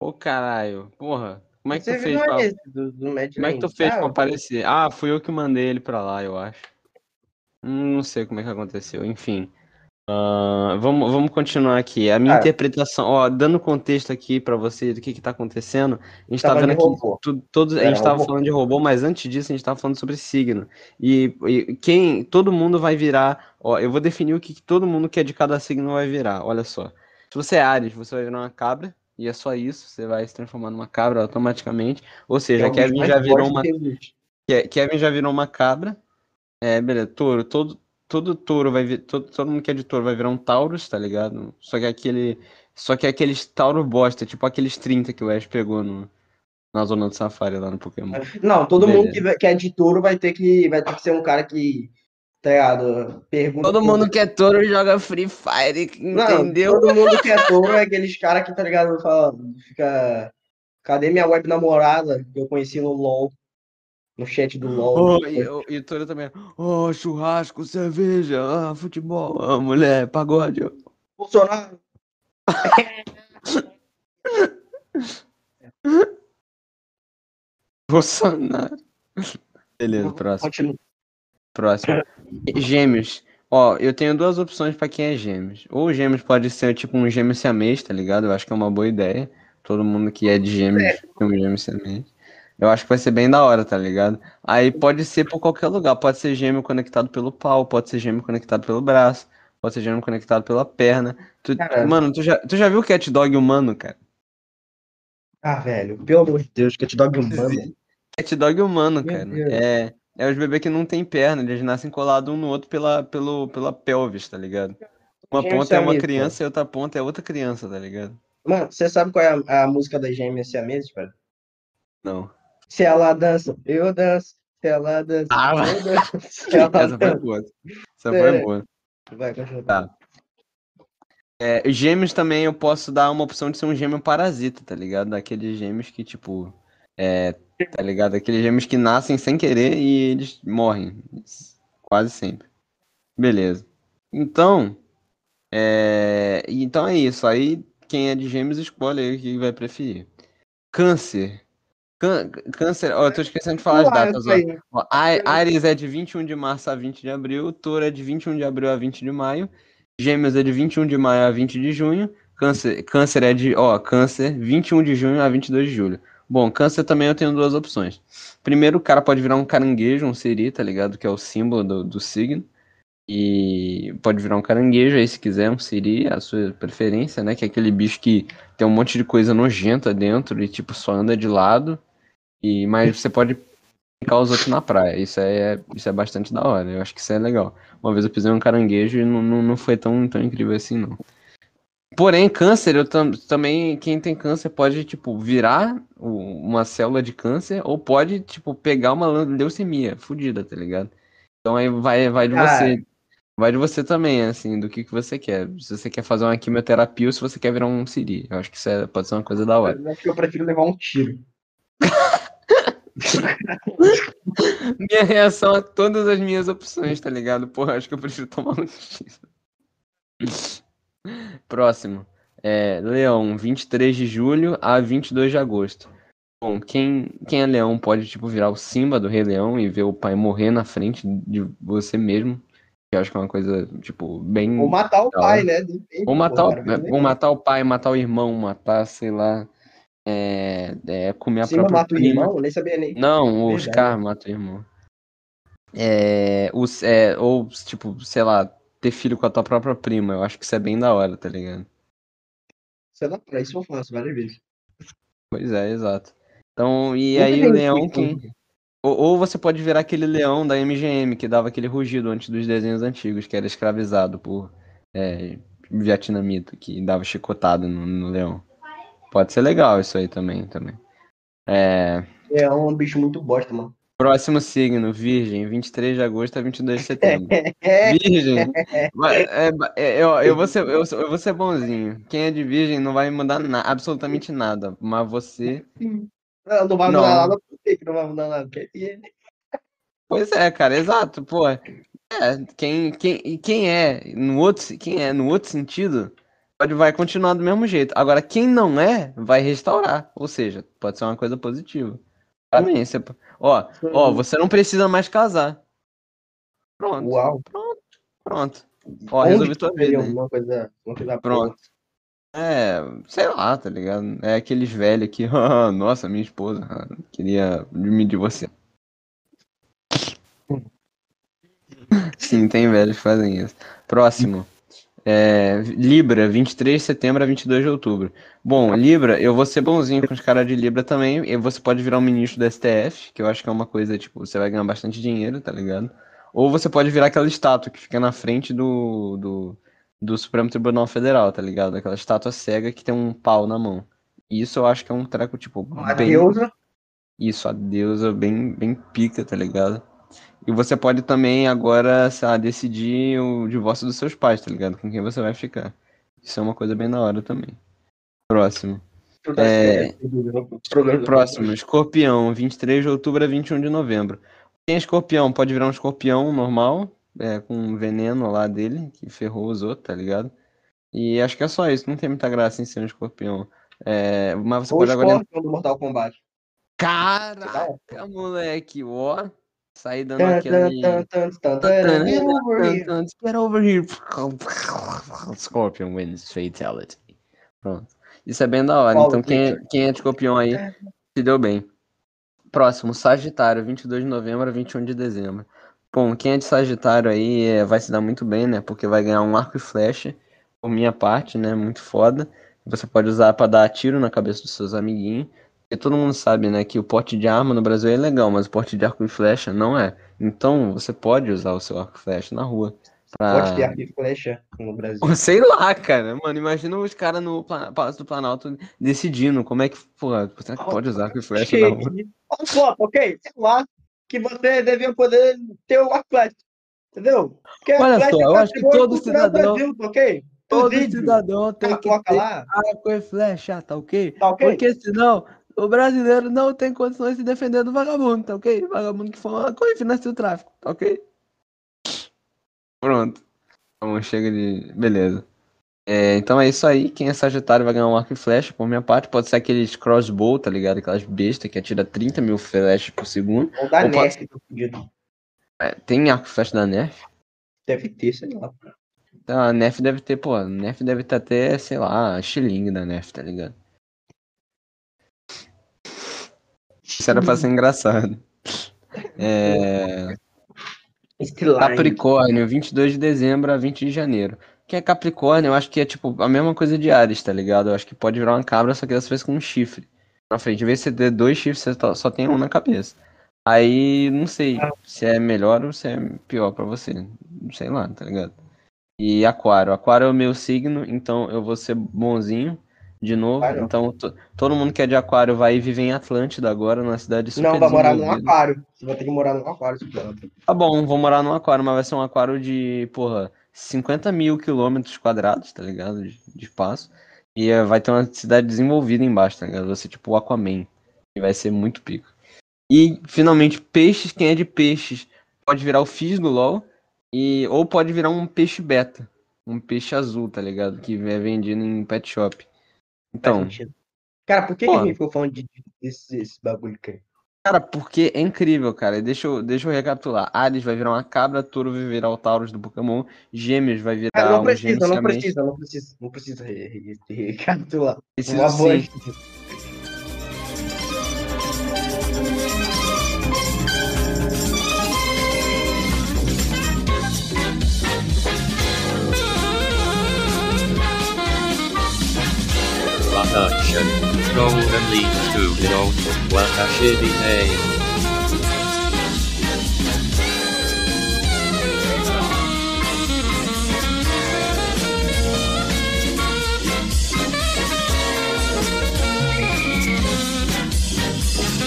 Ô caralho, porra. Como é que Você tu fez pra... do, do Como é que tu fez Ah, pra aparecer? Ah, fui eu que mandei ele pra lá, eu acho. Hum, Não sei como é que aconteceu, enfim. Ah, vamos, vamos continuar aqui. A minha Ah. interpretação, ó, dando contexto aqui pra você do que que tá acontecendo, a gente tá vendo aqui, tu- todos, a gente tava robô. falando de robô, mas antes disso a gente tava falando sobre signo. E, e quem, todo mundo vai virar, ó, eu vou definir o que, que todo mundo que é de cada signo vai virar, olha só. Se você é Ares, você vai virar uma cabra, e é só isso, você vai se transformar numa cabra automaticamente. Ou seja, É Kevin já virou uma que Kevin já virou uma cabra. É, beleza. Touro. Todo, todo touro vai vir. Todo, todo mundo que é de touro vai virar um Taurus, tá ligado? Só que aquele. Só que aqueles Tauro bosta, tipo aqueles 30 que o Ash pegou no, na zona do Safari lá no Pokémon. Não, todo mundo Beleza. que, vai- que é de touro vai ter que, vai ter que ser um cara que, tá ligado? Pergunta Todo mundo que é touro joga Free Fire, Não, entendeu? todo mundo que é touro é aqueles caras que, tá ligado? Fala, fica. Cadê minha web namorada que eu conheci no LOL? No chat do LOL. Oh, e, o- e o touro também. Oh, churrasco, cerveja, ah, futebol, ah, mulher, pagode. Bolsonaro. Bolsonaro. Beleza, próximo. Continua. Próximo. Gêmeos. Ó, eu tenho duas opções pra quem é gêmeos. Ou gêmeos pode ser tipo um gêmeo siamês, tá ligado? Eu acho que é uma boa ideia. Todo mundo que é de gêmeos tem um gêmeo siamês. Eu acho que vai ser bem da hora, tá ligado? Aí pode ser por qualquer lugar. Pode ser gêmeo conectado pelo pau, pode ser gêmeo conectado pelo braço, pode ser gêmeo conectado pela perna. Tu-. Mano, tu já, tu já viu cat dog humano, cara? Ah, velho, pelo amor de Deus, te dog humano. Cat dog humano, Meu cara. Deus. É, é os bebês que não tem perna, eles nascem colados um no outro pela, pelo, pela pelvis, tá ligado? Uma Gêmeo ponta é uma criança e outra ponta é outra criança, tá ligado? Mano, você sabe qual é a, a música das gêmeas siameses, velho? Não. Se ela dança, eu danço. Se ela dança, Ah, eu danço. Se ela Essa foi dança. boa. Essa foi É. boa. Vai, continua. Tá. É, gêmeos também eu posso dar uma opção de ser um gêmeo parasita, tá ligado? Daqueles gêmeos que, tipo. É, tá ligado? Aqueles gêmeos que nascem sem querer e eles morrem. Quase sempre. Beleza. Então. É, então é isso. Aí quem é de gêmeos escolhe aí o que vai preferir. Câncer. Cân- câncer. Ó, eu tô esquecendo de falar as lá, datas, ó. Ares é de 21 de março a 20 de abril, Touro é de 21 de abril a 20 de maio, Gêmeos é de 21 de maio a 20 de junho, Câncer, câncer é de, ó, Câncer, 21 de junho a 22 de julho. Bom, Câncer também eu tenho duas opções. Primeiro, o cara pode virar um caranguejo, um siri, tá ligado? Que é o símbolo do, do signo. E pode virar um caranguejo aí se quiser, um siri, a sua preferência, né? Que é aquele bicho que tem um monte de coisa nojenta dentro e tipo só anda de lado. E mas você pode picar os outros na praia. Isso é isso é bastante da hora. Eu acho que isso é legal. Uma vez eu pisei um caranguejo e não, não, não foi tão, tão incrível assim não. Porém, câncer, eu tam, também quem tem câncer pode tipo virar uma célula de câncer ou pode tipo pegar uma leucemia fudida, tá ligado? Então aí vai vai de Cara. você. Vai de você também, assim, do que, que você quer. Se você quer fazer uma quimioterapia ou se você quer virar um siri. Eu acho que isso é- pode ser uma coisa da hora. Eu acho que eu prefiro levar um tiro. Minha reação a todas as minhas opções, tá ligado? Porra, acho que eu prefiro tomar um tiro. Próximo. É, Leão, 23 de julho a 22 de agosto. Bom, quem, quem é leão pode, tipo, virar o Simba do Rei Leão e ver o pai morrer na frente de você mesmo. Que eu acho que é uma coisa, tipo, bem... Ou matar o pai, né? Depende, Ou pô, matar, o, cara, ver. ou matar o pai, matar o irmão, matar, sei lá... É, é, comer a Cima própria mata o irmão, eu nem sabia nem. Não, o Verdade. Scar mata o irmão. É, os, é, ou, tipo, sei lá, ter filho com a tua própria prima. Eu acho que isso é bem da hora, tá ligado? Sei lá, pra isso eu faço várias vezes. Pois é, exato. Então, e Nunca aí o leão tanto. Ou, ou você pode virar aquele leão da MGM que dava aquele rugido antes dos desenhos antigos, que era escravizado por é, vietnamita, que dava chicotada no, no leão. Pode ser legal isso aí também, também. É, É um bicho muito bosta, mano. Próximo signo, Virgem, 23 de agosto a 22 de setembro. É, Virgem. É, é, eu, eu, vou ser, eu, eu vou ser bonzinho. Quem é de virgem não vai mudar na- absolutamente nada. Mas você. não, não vai Não. mudar nada, por que não vai mudar nada? Pois é, cara, exato. Pô, é, quem, quem, e quem é no outro, quem é no outro sentido pode, vai continuar do mesmo jeito. Agora, quem não é, vai restaurar. Ou seja, pode ser uma coisa positiva. Também, você, ó, ó, você não precisa mais casar. Pronto. Uau. Pronto. Pronto. Ó, Onde resolvi tua vida. hein? Uma coisa, uma coisa Pronto. É, sei lá, tá ligado? É aqueles velhos que, "Ah, nossa, minha esposa queria me divorciar. Sim, tem velhos que fazem isso. Próximo. É, Libra, 23 de setembro a 22 de outubro. Bom, Libra, eu vou ser bonzinho com os caras de Libra também. E você pode virar um ministro do STF, que eu acho que é uma coisa, tipo, você vai ganhar bastante dinheiro, tá ligado? Ou você pode virar aquela estátua que fica na frente do, do, do Supremo Tribunal Federal, tá ligado? Aquela estátua cega que tem um pau na mão. Isso eu acho que é um treco, tipo, A bem. deusa. Isso, a deusa bem, bem pica, tá ligado? E você pode também agora, sei lá, decidir o divórcio dos seus pais, tá ligado? Com quem você vai ficar. Isso é uma coisa bem da hora também. Próximo. É. é... Programa Próximo, escorpião, 23 de outubro a 21 de novembro. Quem é escorpião pode virar um escorpião normal, é, com veneno lá dele, que ferrou os outros, tá ligado? E acho que é só isso, não tem muita graça em ser um escorpião. É, mas você O pode agora. Mortal Kombat. Caraca, moleque, ó. Sair dando aquele. Get over here. Get over here. Scorpion wins fatality. Pronto. Isso é bem da hora. Então, quem é, quem é de escorpião aí, se deu bem. Próximo, Sagitário, 22 de novembro a 21 de dezembro. Bom, quem é de Sagitário aí é, vai se dar muito bem, né? Porque vai ganhar um arco e flecha, por minha parte, né? Muito foda. Você pode usar pra dar tiro na cabeça dos seus amiguinhos. Porque todo mundo sabe, né, que o porte de arma no Brasil é legal, mas o porte de arco e flecha não é. Então, você pode usar o seu arco e flecha na rua. Pra... Pode ter arco e flecha no Brasil. Sei lá, cara. Mano, imagina os caras no Palácio do Planalto decidindo como é que, porra, será que pode usar arco e flecha na rua? Olha só, ok? Sei lá que você devia poder ter o arco e flecha. Entendeu? Porque Olha só, eu é acho que todo cidadão- Brasil, tá ok? Todo vídeo. cidadão tem que ter lá, arco e flecha, tá ok? tá ok? Porque senão o brasileiro não tem condições de se defender do vagabundo, tá ok? Vagabundo que coisa e financia o tráfico, tá ok? Pronto. Então chega de. Beleza. É, então é isso aí. Quem é Sagitário vai ganhar um arco e flecha. Por minha parte, pode ser aqueles crossbow, tá ligado? Aquelas bestas que atira 30 mil flechas por segundo. Ou da Ou pode- Nerf, tô fudido. É, tem arco e flecha da Nerf? Deve ter, sei lá. Então, a Nerf deve ter, pô, a Nerf deve ter até, sei lá, a xilingue da Nerf, tá ligado? Isso era pra ser engraçado. É... Capricórnio, 22 de dezembro a 20 de janeiro. Quem é Capricórnio, eu acho que é tipo a mesma coisa de Ares, tá ligado? Eu acho que pode virar uma cabra, só que dessa vez com um chifre. Na frente, em vez de você ter dois chifres, você só- tem um na cabeça. Aí, não sei se é melhor ou se é pior pra você. Não sei lá, tá ligado? E Aquário. Aquário é o meu signo, então eu vou ser bonzinho de novo. Aquário. Então, to- todo mundo que é de Aquário vai viver em Atlântida agora, numa cidade super Não, vai morar num aquário. Você vai ter que morar num aquário. Tá bom, vou morar num aquário, mas vai ser um aquário de, porra, 50 mil quilômetros quadrados, tá ligado? De, de espaço. E eh, vai ter uma cidade desenvolvida embaixo, tá ligado? Vai ser tipo o Aquaman. E vai ser muito pico. E, finalmente, peixes, quem é de peixes pode virar o Fizz do LoL. E, ou pode virar um peixe beta. Um peixe azul, tá ligado? Que é vendido em pet shop. Então. Cara, por que, que Pô. a gente ficou falando de, de- desse, desse bagulho, cara? Cara, porque é incrível, cara. Deixa eu, deixa eu recapitular. Ares vai virar uma cabra, Touro vai virar o Taurus do Pokémon, Gêmeos vai virar Cara, não um precisa, não precisa, não precisa, não precisa re- re- re- recapitular. Preciso Uma sim. direction, leads to the old. what a shitty name!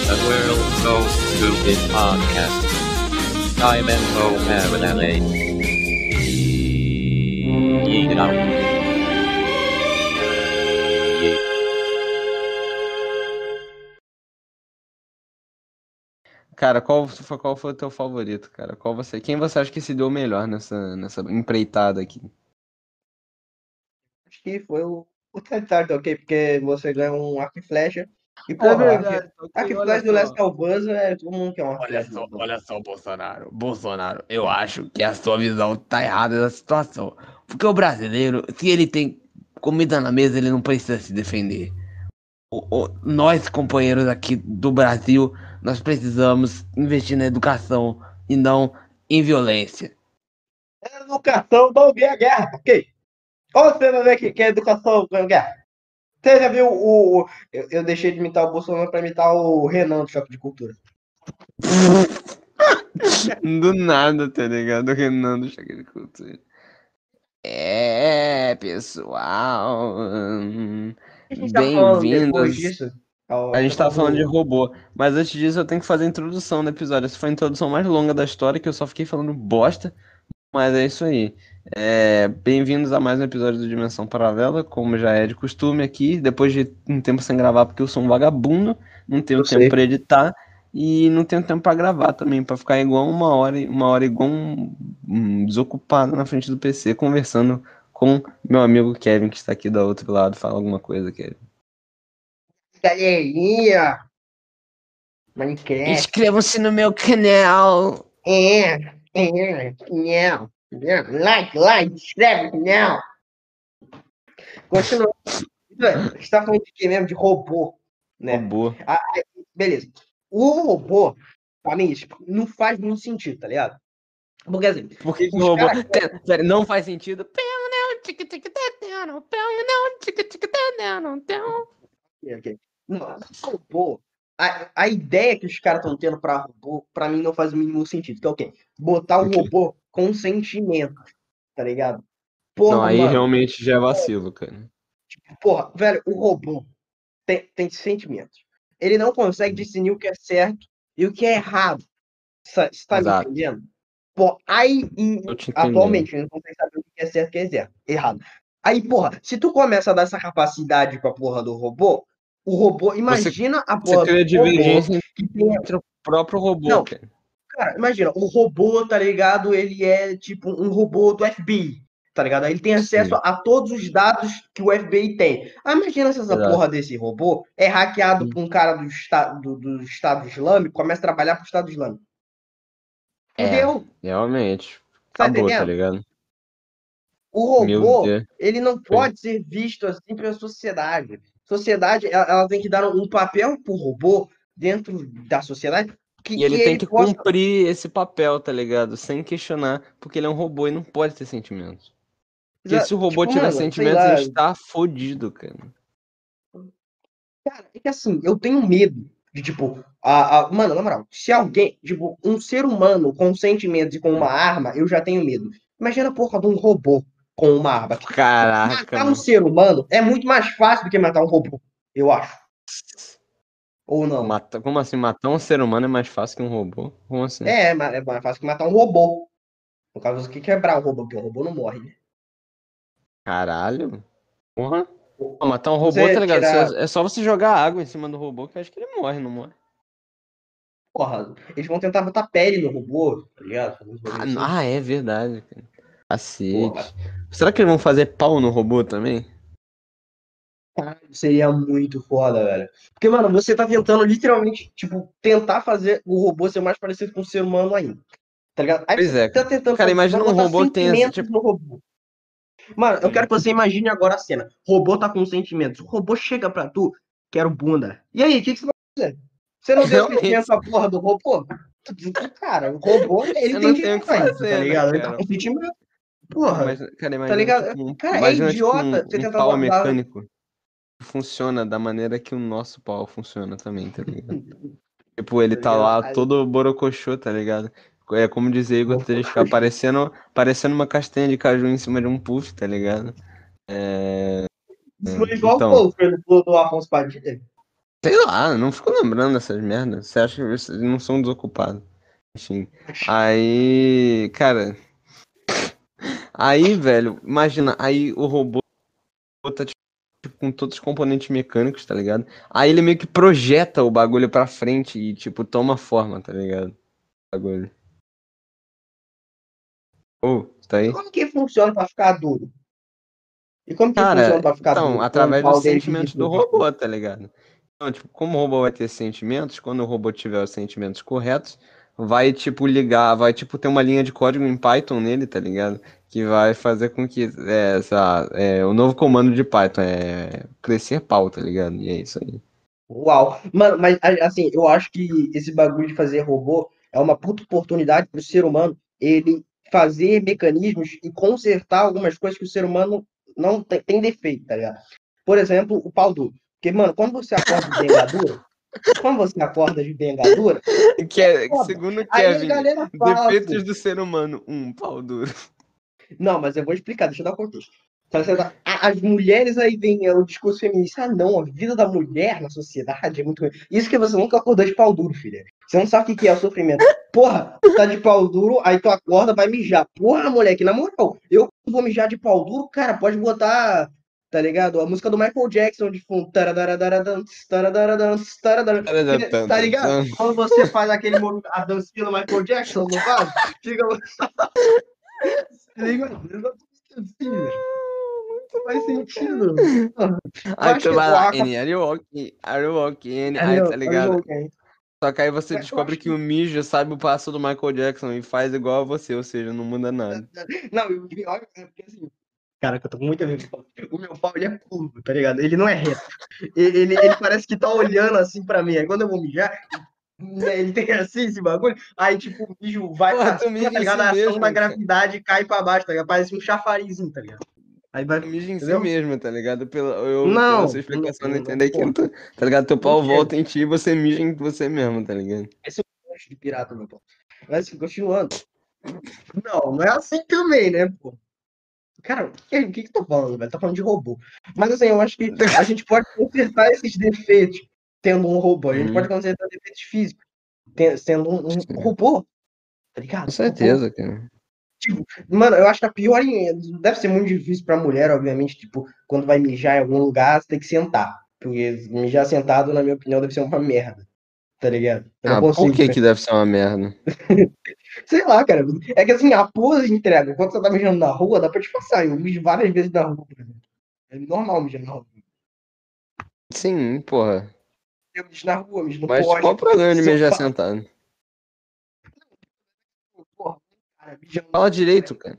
The world so stupid podcast. I'm Enzo Marinelli. Yeet. Cara, qual foi, qual foi o teu favorito, cara? Qual você, quem você acha que se deu melhor nessa, nessa empreitada aqui? que foi o, o Tentard, ok? Porque você ganha um arco e flecha. E, porra, arco, arco e flecha do Last of Us é todo mundo quer um arco e Olha flecha. só, olha só, Bolsonaro. Bolsonaro, eu acho que a sua visão tá errada da situação. Porque o brasileiro, se ele tem comida na mesa, ele não precisa se defender. O- o- nós, companheiros aqui do Brasil, nós precisamos investir na educação e não em violência. Educação não ganha guerra, ok? Ou você vai ver que, que a educação ganha guerra? Você já viu o. o- eu, eu deixei de imitar o Bolsonaro pra imitar o Renan do Choque de Cultura. Do nada, tá ligado? Renan do Choque de Cultura. É, pessoal. Hum, A gente tá falando depois Bem-vindos. disso. ao- A gente tá falando de robô, mas antes disso eu tenho que fazer a introdução do episódio. Essa foi a introdução mais longa da história, que eu só fiquei falando bosta, mas é isso aí. É, Bem-vindos a mais um episódio do Dimensão Paralela, como já é de costume aqui, depois de um tempo sem gravar, porque eu sou um vagabundo, não tenho Eu tempo sei. pra editar e não tenho tempo pra gravar também, pra ficar igual uma hora, uma hora igual um, um desocupado na frente do PC, conversando com meu amigo Kevin, que está aqui do outro lado. Fala alguma coisa, Kevin. Galerinha! Minecraft. Inscrevam-se no meu canal. É, é, não. Like, like, escreve, não. Continua. A gente tá falando de quê mesmo? De robô, né? Robô. Beleza. O robô, pra mim, não faz muito sentido, tá ligado? Porque assim, Por que, que Os o robô. caras- Pera, pera, não ok. Não, robô, a, a ideia que os caras estão tendo pra robô, pra mim não faz o mínimo sentido. Que é o quê? Botar um robô com sentimento, tá ligado? Porra, Não, aí mano, realmente já é vacilo, cara. Porra, velho, o robô tem, tem sentimentos. Ele não consegue discernir o que é certo e o que é errado. Você tá me Exato. entendendo? Pô, aí, atualmente, ele não consegue saber que é certo que é certo, errado. Aí, porra, se tu começa a dar essa capacidade pra porra do robô, o robô, imagina a Você porra cria do robô divergência que tem entre o próprio robô, Não. cara. Cara, imagina, o robô, tá ligado? Ele é tipo um robô do FBI, tá ligado? Ele tem acesso Sim. a todos os dados que o FBI tem. Aí imagina se essa Exato. porra desse robô é hackeado Sim. por um cara do, esta, do, do Estado Islâmico, começa a trabalhar pro Estado Islâmico. É. Entendeu? Realmente. Tá Acabou, tá ligado? O robô, ele não pode ser visto assim pela sociedade. Sociedade, ela, ela tem que dar um papel pro robô dentro da sociedade. Que, E ele que tem que possa cumprir esse papel, tá ligado? Sem questionar, porque ele é um robô e não pode ter sentimentos. Porque se o robô Tipo, tiver mano, sentimentos, lá, ele está fodido, cara. Cara, é que assim, eu tenho medo de, tipo, a, a- mano, na moral, se alguém, tipo, um ser humano com sentimentos e com uma arma, eu já tenho medo. Imagina a porra de um robô com uma arma. Caraca, Matar um ser humano é muito mais fácil do que matar um robô, eu acho. Ou não? Mata- Como assim? Matar um ser humano é mais fácil que um robô? Como assim? É, ma- é mais fácil que matar um robô. No caso, você que quebrar o robô, porque o robô não morre, né? Caralho. Porra. Pô, matar um robô, Você tá ligado? tirar- É só você jogar água em cima do robô que eu acho que ele morre, não morre? Porra, eles vão tentar botar pele no robô, tá ligado? Ah, assim. ah, é verdade, cara. Cacete. Será que eles vão fazer pau no robô também? Seria muito foda, velho. Porque, mano, você tá tentando literalmente, tipo, tentar fazer o robô ser mais parecido com o ser humano ainda. Tá ligado? Aí Pois é, tá tentando Cara, fazer- imagina um robô tem sentimentos tipo- no robô. Mano, eu quero que você imagine agora a cena. O robô tá com sentimentos. O robô chega pra tu, quero bunda. E aí, o que, que você vai fazer? Você não Realmente. sentimento pra porra do robô? Cara, o robô, ele Eu tem que sentimento, fazer, tá né, ligado? Ele tá com sentimento. Porra. Mas, cara, imagina, ligado? tipo, Cara, é tipo, idiota um- você um, pau mecânico que funciona da maneira que o nosso pau funciona também, tá ligado? tipo, ele Tá tá lá todo borocochô, tá ligado? É como dizer Igor ficar parecendo, parecendo uma castanha de caju em cima de um puff, tá ligado? É... Foi igual então. o do, do Afonso Padilha. Sei lá, não fico lembrando dessas merdas. Você acha que vocês não são desocupados? Enfim. Aí, cara. Aí, velho, imagina, aí o robô tá tipo, com todos os componentes mecânicos, tá ligado? Aí ele meio que projeta o bagulho pra frente e, tipo, toma forma, tá ligado? O bagulho. Ô, tá aí? Como que funciona pra ficar duro? E como que Cara, funciona pra ficar então, com através dos sentimentos do robô, tá ligado? Então, tipo, como o robô vai ter sentimentos, quando o robô tiver os sentimentos corretos, vai, tipo, ligar, vai, tipo, ter uma linha de código em Python nele, tá ligado? Que vai fazer com que é, essa, é, o novo comando de Python é crescer pau, tá ligado? E é isso aí. Uau! Mano, mas assim, eu acho que esse bagulho de fazer robô é uma puta oportunidade pro ser humano ele fazer mecanismos e consertar algumas coisas que o ser humano não tem, tem defeito, tá ligado? Por exemplo, o pau duro. Porque, mano, quando você acorda de bengadura, quando você acorda de bengadura, Que é, segundo Kevin, fala defeitos assim, do ser humano, um pau duro. Não, mas eu vou explicar, deixa eu dar o contexto. Tá As mulheres aí vem é, o discurso feminista. Ah, não, a vida da mulher na sociedade é muito ruim. Isso que você nunca acordou de pau duro, filha. Você não sabe o que que é o sofrimento. Porra, tu tá de pau duro, aí tu acorda, vai mijar. Porra, moleque, na moral, eu vou mijar de pau duro, cara, pode botar, tá ligado? A música do Michael Jackson de fundo. Tá ligado? Quando você faz aquele movimento, a dancinha do Michael Jackson, não faz? Fica. Tá ligado? Assim. Não faz sentido. Aí tu vai o lá, N, are you walking? Are you walking? É, Aí, tá ligado? Só que aí você eu descobre que o mijo sabe o passo do Michael Jackson e faz igual a você, ou seja, não muda nada. Não, o pior é porque assim. Cara, que eu tô com muita vergonha. O meu pau, ele é curvo, tá ligado? Ele não é reto. Ele, ele, ele parece que tá olhando assim pra mim. Aí quando eu vou mijar, né, ele tem assim esse bagulho. Aí, tipo, o mijo vai Porra, pra cima, tá ligado? A si ação mesmo, da cara. gravidade cai pra baixo, tá ligado? Parece um chafarizinho, tá ligado? Aí vai. Tu mija em si Entendeu? mesmo, tá ligado? Pela, eu, Não, pela sua explicação, não, não entender que não, tu, tá ligado? Teu pau volta em ti e você mija em você mesmo, tá ligado? Esse é monte de pirata, meu pau. Mas assim, continuando. Não, não é assim também, né, pô? Cara, o que, o que que eu tô falando, velho? Tá falando de robô. Mas assim, eu acho que a gente pode consertar esses defeitos tendo um robô. A gente Uhum. pode consertar defeitos físicos sendo um, um robô. Tá ligado? Com certeza, cara. Mano, eu acho que a pior. Deve ser muito difícil pra mulher, obviamente. Tipo, quando vai mijar em algum lugar, você tem que sentar. Porque mijar sentado, na minha opinião, deve ser uma merda. Tá ligado? Eu Ah, por que que deve ser uma merda? Sei lá, cara. É que assim, a pose entrega. Quando você tá mijando na rua, dá pra disfarçar. Eu mijo várias vezes na rua, por exemplo. É normal mijar na rua. Sim, porra. Eu mijo na rua, mijo no Mas poste. qual o problema de mijar sentado? Porra, cara, mijando Fala direito, cara.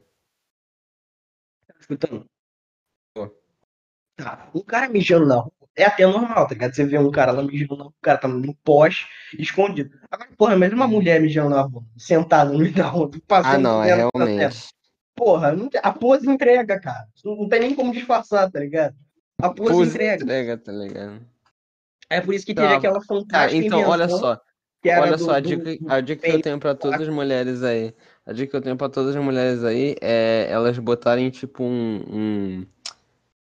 Tá escutando? Tô. Tá. Um cara mijando na rua é até normal, tá ligado? Você vê um cara lá mijando na rua, o cara tá no poste, escondido. Agora, porra, mas uma mulher mijando na rua, sentada no meio da rua, passando Ah, não, é realmente. Porra, não tem- a pose entrega, cara. Não tem nem como disfarçar, tá ligado? A pose, Pose entrega. entrega, tá ligado? É por isso que Tá. teve aquela Cara, fantástica então, olha só. Olha do- só, a dica, do- a dica que eu tenho pra todas as mulheres aí. A dica que eu tenho pra todas as mulheres aí é elas botarem, tipo, um, um,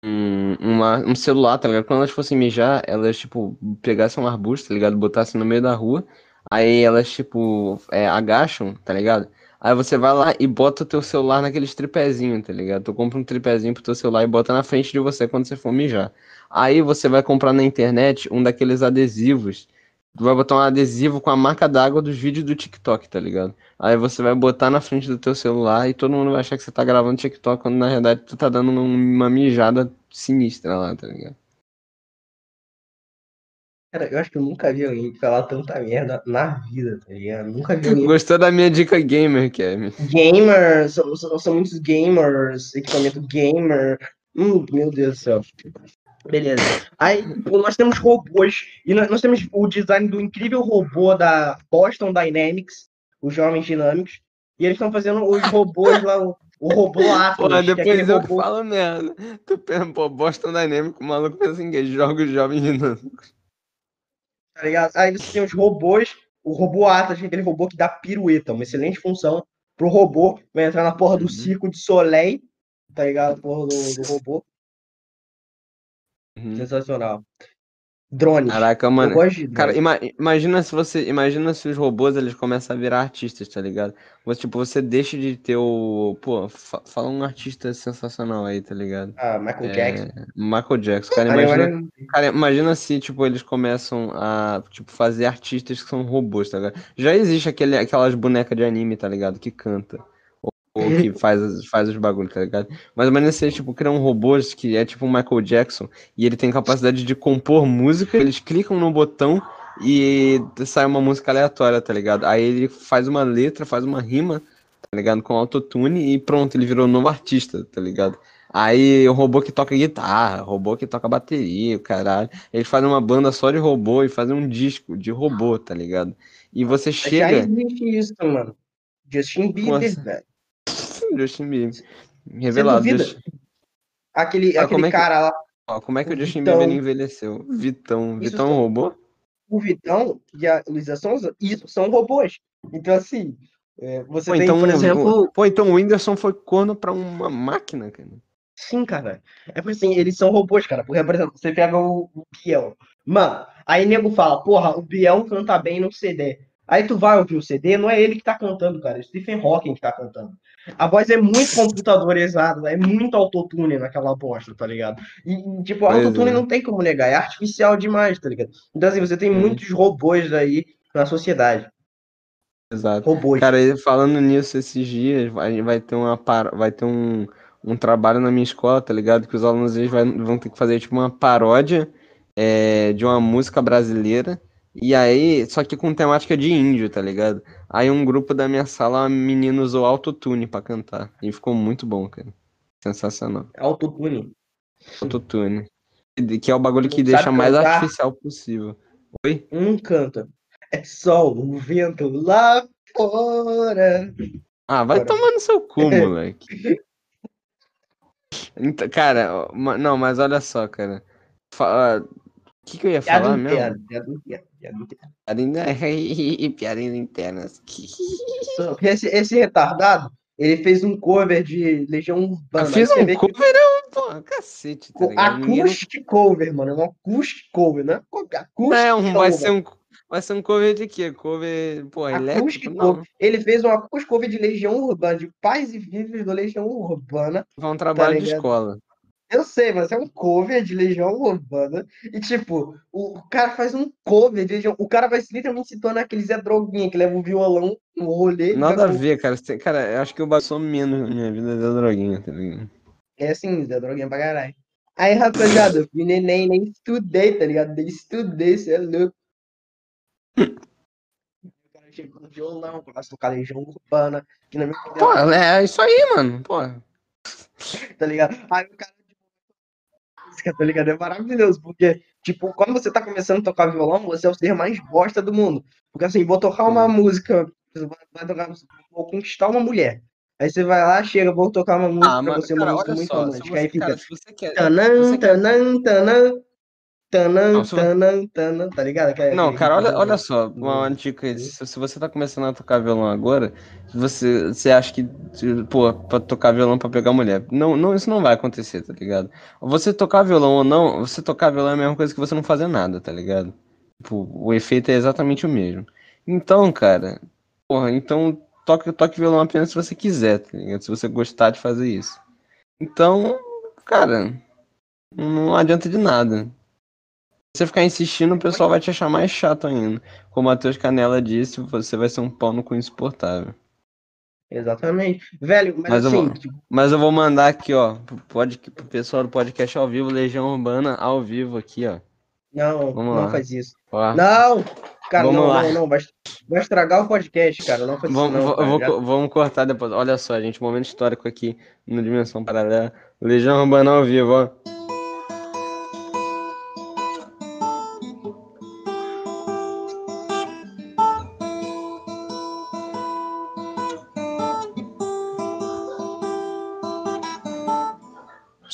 um, uma- um celular, tá ligado? Quando elas fossem mijar, elas, tipo, pegassem um arbusto, tá ligado? Botassem no meio da rua. Aí elas, tipo, é, agacham, tá ligado? Aí você vai lá e bota o teu celular naqueles tripézinhos, tá ligado? Tu compra um tripézinho pro teu celular e bota na frente de você quando você for mijar. Aí você vai comprar na internet um daqueles adesivos. Tu vai botar um adesivo com a marca d'água dos vídeos do TikTok, tá ligado? Aí você vai botar na frente do teu celular e todo mundo vai achar que você tá gravando TikTok, quando na verdade tu tá dando um- uma mijada sinistra lá, tá ligado? Cara, eu acho que eu nunca vi alguém falar tanta merda na vida, tá ligado? Nunca vi alguém. Gostou da minha dica gamer, Kevin? Gamers, são, são, são muitos gamers, equipamento gamer. Hum, meu Deus do céu. Beleza. Aí pô, nós temos robôs, e nós, nós temos o design do incrível robô da Boston Dynamics, os jovens dinâmicos, e eles estão fazendo os robôs lá, o, o robô Atlas, Pô, que é depois eu que robô falo merda. Tu pensa, pô, Boston Dynamics, o maluco pensa em quê? Jogos jovens dinâmicos. tá ligado? Aí você tem os robôs, o robô Atlas, que é aquele robô que dá pirueta, uma excelente função pro robô, vai entrar na porra do Uhum. circo de Soleil, tá ligado? Porra do, do robô, Uhum. sensacional. Drones, Caraca, mano. Cara, ima- imagina se você, imagina se os robôs eles começam a virar artistas, tá ligado? Você, tipo, você deixa de ter o, pô, fa- fala um artista sensacional aí, tá ligado? Ah, Michael É, Jackson. Michael Jackson, cara, imagina, cara, imagina se, tipo, eles começam a, tipo, fazer artistas que são robôs, tá ligado? Já existe aquele, aquelas bonecas de anime, tá ligado? Que canta. Que faz, faz os bagulhos, tá ligado? Mas ou menos você, tipo, cria um robô que é tipo um Michael Jackson e ele tem capacidade de compor música, eles clicam no botão e sai uma música aleatória, tá ligado? Aí ele faz uma letra, faz uma rima, tá ligado? Com autotune e pronto, ele virou um novo artista, tá ligado? Aí o robô que toca guitarra, robô que toca bateria, o caralho. Eles fazem uma banda só de robô e fazem um disco de robô, tá ligado? E você Já chega. existe isso, mano. Justin Bieber, velho. Justin Bieber. Revelado. Justin- Aquele, Ah, aquele é que- cara lá, Ó, como é que o O Justin Vitão. Bieber envelheceu? Vitão. Isso Vitão é são- robô? o Vitão e a Luísa Sonza, isso são robôs. Então, assim, é, você Pô tem, então, por exemplo, pô, então o Whindersson foi corno pra uma máquina, cara. Sim, cara. É porque assim, eles são robôs, cara. Porque, por exemplo, você pega o, o Biel. Mano, aí nego fala, porra, o Biel canta bem no CD. Aí tu vai ouvir o CD, não é ele que tá cantando, cara. É Stephen Hawking que tá cantando. A voz é muito computadorizada, é muito autotune naquela bosta, tá ligado? E, tipo, autotune é. não tem como negar, é artificial demais, tá ligado? Então, assim, você tem Sim. muitos robôs aí na sociedade. Exato. Robôs. Cara, falando nisso, esses dias vai, vai ter uma vai ter um, um trabalho na minha escola, tá ligado? Que os alunos eles vai- vão ter que fazer tipo uma paródia é, de uma música brasileira. E aí, só que com temática de índio, tá ligado? Aí um grupo da minha sala, um menino usou autotune pra cantar. E ficou muito bom, cara. Sensacional. Autotune. Autotune. Que- é o bagulho que Não deixa mais cantar? artificial possível. Oi? Um canta. É só o vento lá fora. Ah, vai tomar no seu cu, moleque. Então, cara, não, mas olha só, cara. Fa- O que, que eu ia Piada falar mesmo? piada interna, piada interna. Piadinha- Piadinhas internas. Esse, esse retardado, ele fez um cover de Legião Urbana. Eu fiz um vê que cover, é um, pô, cacete, tá ligado? Ninguém não- acoustic cover, mano. É um acoustic cover, né? Acoustic Não, vai cover. ser um, vai ser um cover de quê? Cover, pô, elétrico? Acoustic cover. Ele fez um acoustic cover de Legião Urbana, de Pais e Filhos da Legião Urbana. foi um trabalho de ligado? escola. Eu sei, mas é um cover de Legião Urbana. E, tipo, o, o cara faz um cover de Legião. O cara vai literalmente se tornar aquele Zé Droguinha que leva um violão no rolê. Nada a ver, cara. Você- Cara, eu acho que eu passou menos na minha vida da droguinha, tá ligado? É assim, Zé Droguinha pra caralho. Aí, rapaziada, eu fui neném, nem estudei, tá ligado? Nem estudei, cê é louco. O cara chegou no violão, começa a tocar Legião Urbana. Que na minha Pô, é isso aí, mano. Pô. tá ligado? Aí o cara música, tá ligado? É maravilhoso, porque, tipo, quando você tá começando a tocar violão, você é o ser mais bosta do mundo. Porque assim, vou tocar uma música, vai, tocar, vou conquistar uma mulher. Aí você vai lá, chega, vou tocar uma música Ah, pra mano, você, uma cara, música olha muito só. Romântica. Aí você, fica cara, se você quer. tanã, tanã, tanã, tanã, se- tanã, tanã, tá ligado? É Não, cara, olha, olha só, uma dica aí, se, se você tá começando a tocar violão agora, você, você acha que, pô, pra tocar violão pra pegar mulher, não, não, isso não vai acontecer, tá ligado? Você tocar violão ou não, você tocar violão é a mesma coisa que você não fazer nada, tá ligado? Tipo, o efeito é exatamente o mesmo. Então, cara, porra, então toque, toque violão apenas se você quiser, tá ligado? Se você gostar de fazer isso. Então, cara, não adianta de nada. Se você ficar insistindo, o pessoal vai te achar mais chato ainda. Como o Matheus Canela disse, você vai ser um pau no cu insuportável. Exatamente. Velho, mas, Mas eu assim, vou- tipo, Mas eu vou mandar aqui, ó, pro, pod, pro pessoal do podcast ao vivo, Legião Urbana ao vivo aqui, ó. não, Vamos não lá. faz isso. Ó, Não! Cara, Vamos não, lá. não, não, vai, vai estragar o podcast, cara. Não faz isso, vamos, não. vou- cara. vou Já- vamos cortar depois. Olha só, gente, momento histórico aqui no Dimensão Paralela. Legião Urbana ao vivo, ó.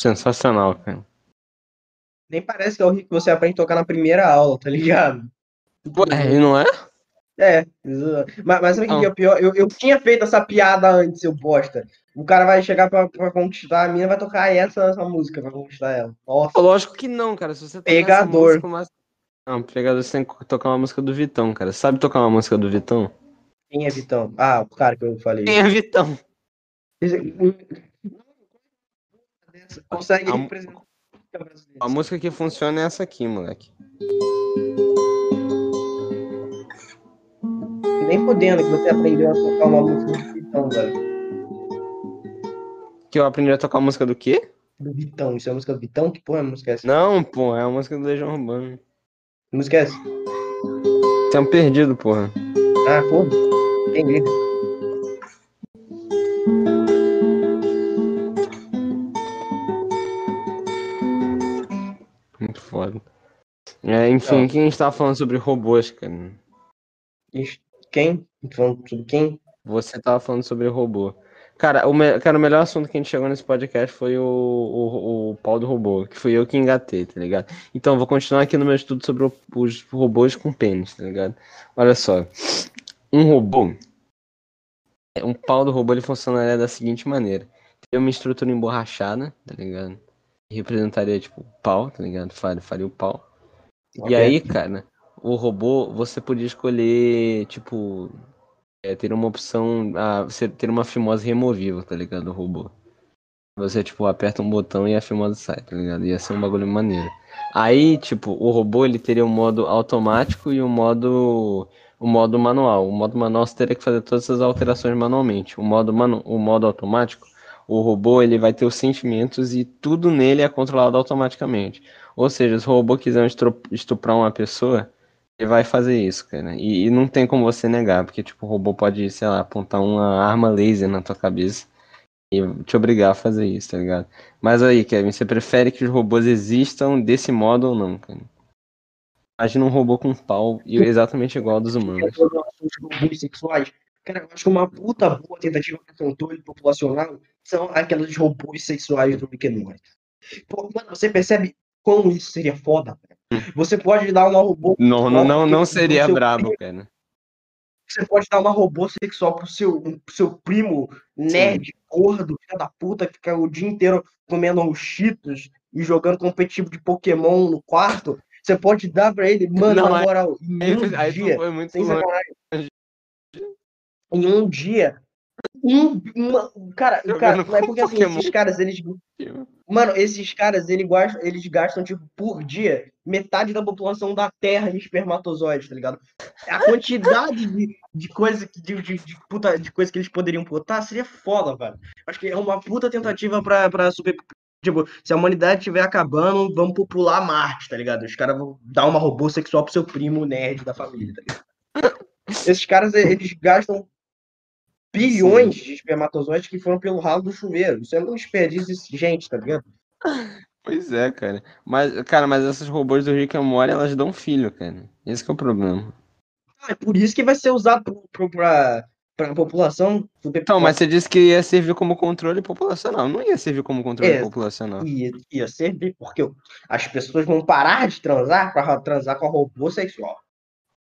Sensacional, cara. Nem parece que é o que você aprende a tocar na primeira aula, tá ligado? Pô, e não é? É, mas, mas sabe o que é o pior? Eu, eu tinha feito essa piada antes, seu bosta. O cara vai chegar pra, pra conquistar a mina, vai tocar essa, essa música pra conquistar ela. Nossa. Lógico que não, cara. Se você Pegador. música, mas... Não, pegador, você tem que tocar uma música do Vitão, cara. Sabe tocar uma música do Vitão? Quem é Vitão? Ah, o cara que eu falei. Quem é Vitão? Consegue A- representar a música brasileira. A música que funciona é essa aqui, moleque. Nem podendo que você aprendeu a tocar uma música de Vitão, velho. Que eu aprendi a tocar a música do quê? Do Vitão. Isso é a música do Vitão? Que porra é a música essa? Não, pô, é a música do Legião Urbana. Que música é essa? Um perdido, porra. Ah, porra. Entendi. Foda. É, enfim, quem está falando sobre robôs, cara? Quem? Falando sobre quem? Você tava falando sobre robô. Cara, o, me- cara, o melhor assunto que a gente chegou nesse podcast foi o, o, o pau do robô, que fui eu que engatei, tá ligado? Então, vou continuar aqui no meu estudo sobre o- os robôs com pênis, tá ligado? Olha só. Um robô. Um pau do robô ele funcionaria da seguinte maneira: teria uma estrutura emborrachada, tá ligado? E representaria, tipo, pau, tá ligado? Faria, faria o pau. E Ok. aí, cara, o robô, você podia escolher, tipo, é, ter uma opção, ah, você ter uma fimose removível, tá ligado? O robô. Você, tipo, aperta um botão e a fimose sai, tá ligado? Ia ser um bagulho maneiro. Aí, tipo, o robô, ele teria um modo automático e um modo, o modo manual. O modo manual você teria que fazer todas essas alterações manualmente. O modo, manu, o modo automático, o robô, ele vai ter os sentimentos e tudo nele é controlado automaticamente. Ou seja, se o robô quiser estuprar uma pessoa, ele vai fazer isso, cara. E, e não tem como você negar, porque tipo, o robô pode, sei lá, apontar uma arma laser na tua cabeça e te obrigar a fazer isso, tá ligado? Mas aí, Kevin, você prefere que os robôs existam desse modo ou não, cara? Imagina um robô com pau e exatamente igual ao dos humanos. Robôs sexuais. Cara, eu acho que uma puta boa tentativa de controle populacional são aquelas robôs sexuais do Rick and Morty. Pô, mano, você percebe como isso seria foda? velho? Você pode dar uma robô. Não, não, não, não seria brabo, cara. Você pode dar uma robô sexual pro seu, pro seu primo nerd, gordo, filho da puta, que fica o dia inteiro comendo os cheetos e jogando competitivo de Pokémon no quarto. Você pode dar pra ele, mano, Não, na aí- moral, em Aí, um aí dia, foi muito sem sacanagem. Em um dia. Um, cara, cara, com porque assim, Pokémon. esses caras, eles. Mano, esses caras, eles gastam, eles gastam, tipo, por dia, metade da população da Terra em espermatozoides, tá ligado? A quantidade de, de coisa que de, de, de puta, de coisa que eles poderiam botar seria foda, velho. Acho que é uma puta tentativa pra, pra super. Tipo, se a humanidade estiver acabando, vamos popular Marte, tá ligado? Os caras vão dar uma robô sexual pro seu primo nerd da família, tá ligado? Esses caras, eles gastam bilhões de espermatozoides que foram pelo ralo do chuveiro. Isso é um desperdício de gente, tá ligado? Pois é, cara. Mas, cara, mas essas robôs do Rick and Morty, elas dão filho, cara. Esse que é o problema. Ah, É por isso que vai ser usado pro, pro, pra, pra população. Então, mas você disse que ia servir como controle populacional. Não ia servir como controle É. populacional. ia, ia servir, porque as pessoas vão parar de transar para transar com a robô sexual.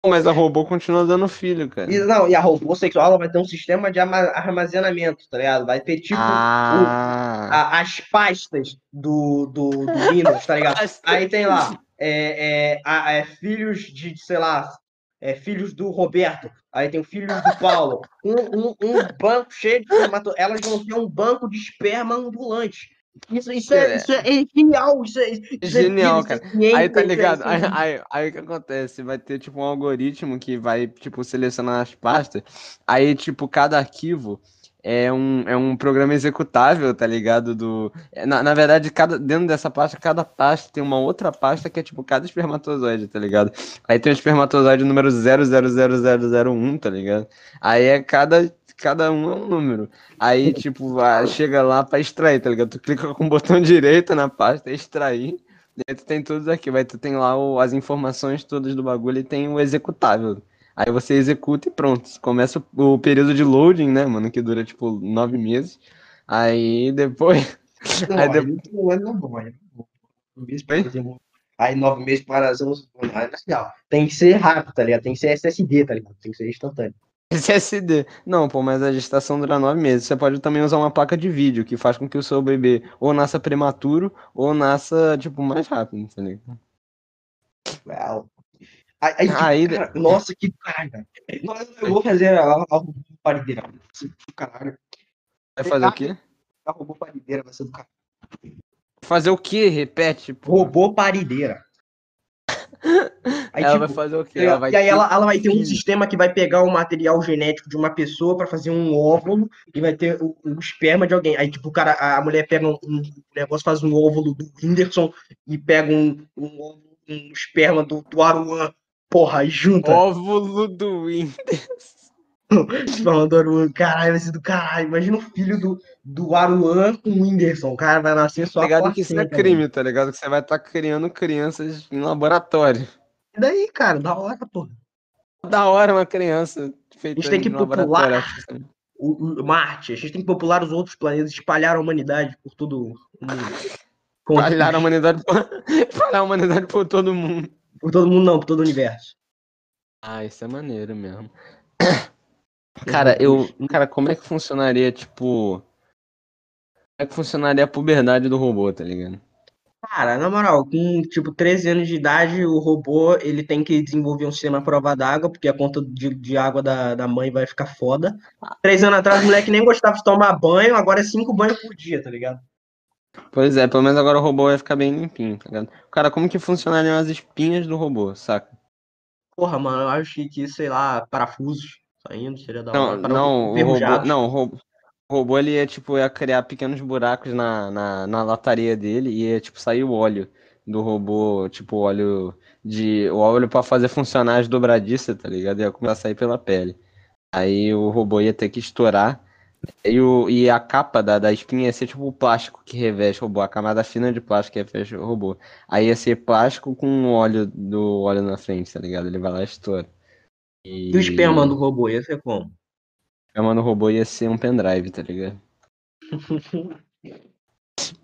Mas a robô continua dando filho, cara. E, não, e a robô sexual ela vai ter um sistema de armazenamento, tá ligado? Vai ter tipo o- Ah. a- as pastas do, do, do Windows, tá ligado? Aí tem lá, é, é, a- é, filhos de, sei lá, é, filhos do Roberto. Aí tem filhos do Paulo. Um, um, um banco cheio de espermato. Elas vão ter um banco de esperma ambulante. Isso, isso, é, É. isso é genial. Isso é, isso é Genial, cara. isso é ciência, Aí tá é- ligado? é- Aí, aí, aí o que acontece? Vai ter tipo um algoritmo que vai, tipo, selecionar as pastas. Aí, tipo, cada arquivo é um, é um programa executável, tá ligado? Do... é, Na, na verdade, cada, dentro dessa pasta, cada pasta tem uma outra pasta que é tipo cada espermatozoide, tá ligado? Aí tem o espermatozoide número 000001, tá ligado? Aí é cada, cada um é um número. Aí, tipo, vai- chega lá pra extrair, tá ligado? Tu clica com o botão direito na pasta, extrair. Dentro tem tudo aqui, vai, tu tem lá o- as informações todas do bagulho e tem o executável. Aí você executa e pronto. Começa o, período de loading, né, mano? Que dura tipo nove meses. Aí depois. Não, Aí depois- não é normal, aí não Aí nove meses para as. Aí não é. Tem que ser rápido, tá ligado? Tem que ser SSD, tá ligado? Tem que ser instantâneo. SSD. Não, pô, mas a gestação dura nove meses. Você pode também usar uma placa de vídeo que faz com que o seu bebê ou nasça prematuro ou nasça, tipo, mais rápido, tá ligado? Uau. Aí, aí, Aí- cara, nossa, que caralho. Eu vou fazer a, a robô parideira. Vai caralho. Fazer o quê? A robô parideira vai ser do caralho. Fazer o quê? Repete, pô. Robô parideira. Aí, ela tipo, vai fazer o quê? e Ela vai aí ter ela, ela vai ter um sistema que vai pegar o material genético de uma pessoa pra fazer um óvulo e vai ter o, o esperma de alguém. Aí, tipo, o cara, a, a mulher pega um, um negócio, faz um óvulo do Whindersson e pega um, um, um esperma do, do Aruan. Porra, junta. Óvulo do Winter. Esperma do Aruan. Caralho, vai ser do caralho. Imagina o filho do, do Aruan com o Whindersson. O cara vai nascer só Tá ligado que isso é crime, tá ligado? Que você vai estar criando crianças em laboratório. E daí, cara, da hora, porra. Da hora uma criança feita A gente tem que popular. isso- o, o Marte, a gente tem que popular os outros planetas, espalhar a humanidade por todo o mundo. Espalhar a humanidade por... Espalhar a humanidade por todo mundo. Por todo mundo, não, por todo o universo. Ah, isso é maneiro mesmo. Cara, eu. Cara, como é que funcionaria, tipo. Como é que funcionaria a puberdade do robô, tá ligado? Cara, na moral, com tipo 13 anos de idade, o robô ele tem que desenvolver um sistema à prova d'água, porque a conta de, de água da, da mãe vai ficar foda. Três anos atrás, o moleque nem gostava de tomar banho, agora é cinco banhos por dia, tá ligado? Pois é, pelo menos agora o robô vai ficar bem limpinho, tá ligado? Cara, como que funcionariam as espinhas do robô, saca? Porra, mano, eu acho que, sei lá, parafusos saindo, seria da Não, hora. Parafusos não, o robô, não, o robô, o robô ele ia, tipo, ia criar pequenos buracos na, na, na lataria dele e ia, tipo, sair o óleo do robô, tipo, o óleo de, o óleo pra fazer funcionar as dobradiças, tá ligado? Ia começar a sair pela pele. Aí o robô ia ter que estourar e, o, e a capa da, da espinha ia ser, tipo, o plástico que reveste o robô, a camada fina de plástico que reveste o robô. Aí ia ser plástico com óleo do óleo na frente, tá ligado? Ele vai lá e estoura. E o esperma do robô ia ser como? Chama no robô ia ser um pendrive, tá ligado?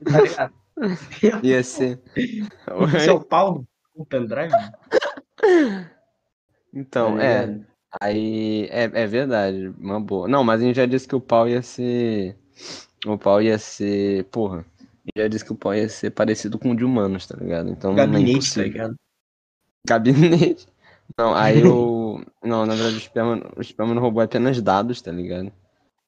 Tá ligado? Ia ser. Seu pau no pendrive? Então, Tá é. Aí é, é verdade, uma boa. Não, mas a gente já disse que o pau ia ser. O pau ia ser. Porra. Já disse que o pau ia ser parecido com o de humanos, tá ligado? Então não é Gabinete, tá ligado? Gabinete. Não, aí o. Não, na verdade o esperma, o esperma no robô é apenas dados, tá ligado?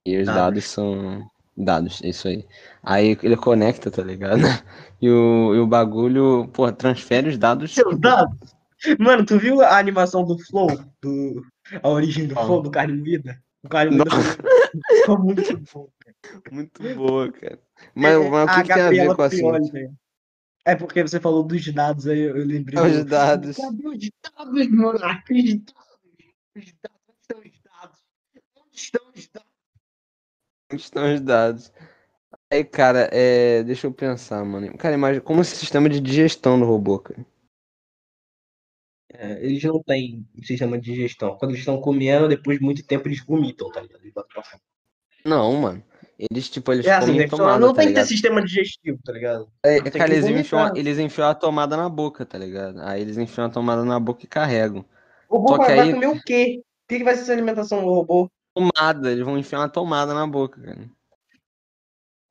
E os Dados. dados são. Dados, isso aí. Aí ele conecta, tá ligado? E o, e o bagulho, porra, transfere os dados. Seus dados. Mano, tu viu a animação do Flow? Do... A origem do? Flow, do Carne Moída? O Carne Moída ficou muito bom. Muito boa, cara. Mas, É, mas o que, que tem a ver com a ciência? É porque você falou dos dados aí, eu lembrei. Os do- dados. Cadê os dados, mano? Aqui os dados. Os dados. Onde estão os dados? Onde estão os dados? Onde estão os dados? Aí, cara, é... deixa eu pensar, mano. Cara, imagina como esse sistema de digestão do robô, cara. É, eles não têm um sistema de digestão. Quando eles estão comendo, depois de muito tempo, eles vomitam, tá ligado? Eles botam pra fora. Não, mano. Eles, tipo, eles É assim, comem funcionar. tomada, não tá tem que ter ligado? sistema digestivo, tá ligado? É, cara, eles enfiam, eles enfiam a tomada na boca, tá ligado? Aí eles enfiam a tomada na boca e carregam. O robô vai aí- comer o quê? O que, que vai ser essa alimentação do robô? Tomada, eles vão enfiar uma tomada na boca, cara.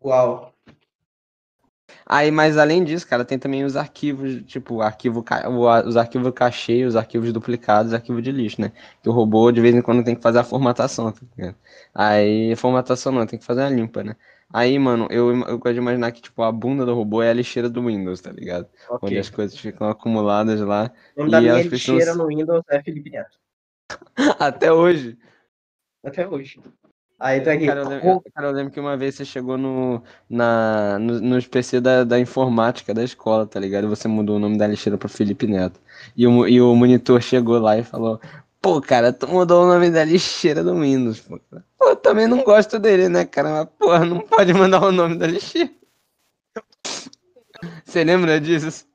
Uau. Aí, mas além disso, cara, tem também os arquivos, tipo, arquivo, os arquivos cachê, os arquivos duplicados, arquivo de lixo, né? Que o robô, de vez em quando, tem que fazer a formatação, tá ligado? Aí, formatação não, tem que fazer a limpa, né? Aí, mano, eu, eu gosto de imaginar que, tipo, a bunda do robô é a lixeira do Windows, tá ligado? Onde Ok. as coisas ficam acumuladas lá. O nome da e minha pessoas- lixeira no Windows é Felipe Neto. Até hoje. Até hoje. Aí tá aqui. Cara, eu lembro, cara, eu lembro que uma vez você chegou no, na, no, nos PC da, da informática da escola, tá ligado? Você mudou o nome da lixeira pra Felipe Neto. E o, e o monitor chegou lá e falou: Pô, cara, tu mudou o nome da lixeira do Windows. Pô, Pô, eu também não gosto dele, né, cara? Mas, porra, não pode mandar o nome da lixeira. Você lembra disso?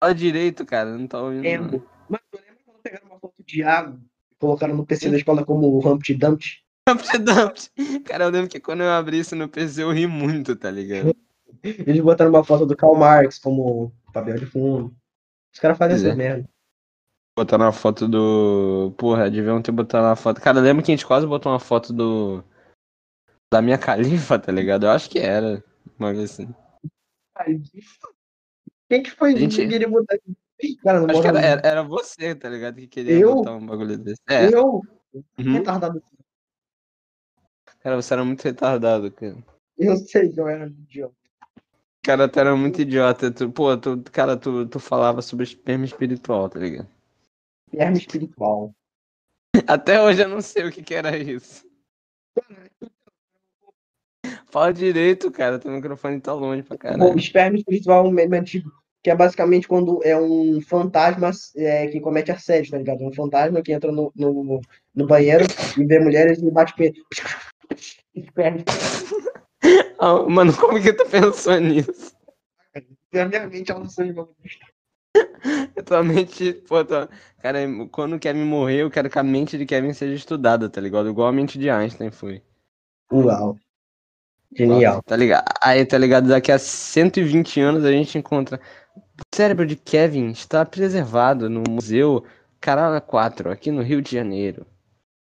Fala direito, cara, não tá ouvindo. Lembro. Mas eu lembro quando pegaram uma foto de água colocaram no PC da escola como Humpty Dumpty. Dumpty Dumpty. Cara, eu lembro que quando eu abri isso no PC eu ri muito, tá ligado? Eles botaram uma foto do Karl Marx como papel de fundo. Os caras fazem Pois essa é. merda. Botaram uma foto do. Porra, deviam ter botado uma foto. Cara, lembra que a gente quase botou uma foto do. Da minha califa, tá ligado? Eu acho que era. Uma vez assim. Quem que foi Gente- que queria botar? Cara, não Acho que era, era, era você, tá ligado? Que queria Eu? botar um bagulho desse. É, Eu, uhum. retardado. cara, você era muito retardado, cara. Eu sei que eu era um idiota. Cara, tu era muito idiota. Tu, pô, tu, cara, tu, tu falava sobre esperma espiritual, tá ligado? Esperma espiritual. Até hoje eu não sei o que, que era isso. Fala direito, cara. Teu microfone tá longe pra caralho. esperma espiritual é um meme antigo, que é basicamente quando é um fantasma é, que comete assédio, tá ligado? Um fantasma que entra no, no, no banheiro e vê mulheres e bate. Esperma. Ah, mano, como que tu pensou nisso? Na minha mente ela não sei o nome disso. Atualmente, pô, tô... cara, quando o Kevin morrer, eu quero que a mente de Kevin seja estudada, tá ligado? Igual a mente de Einstein foi. Uau. Genial. Tá ligado? Aí, tá ligado? Daqui a 120 anos a gente encontra. O cérebro de Kevin está preservado no Museu Carala 4, aqui no Rio de Janeiro.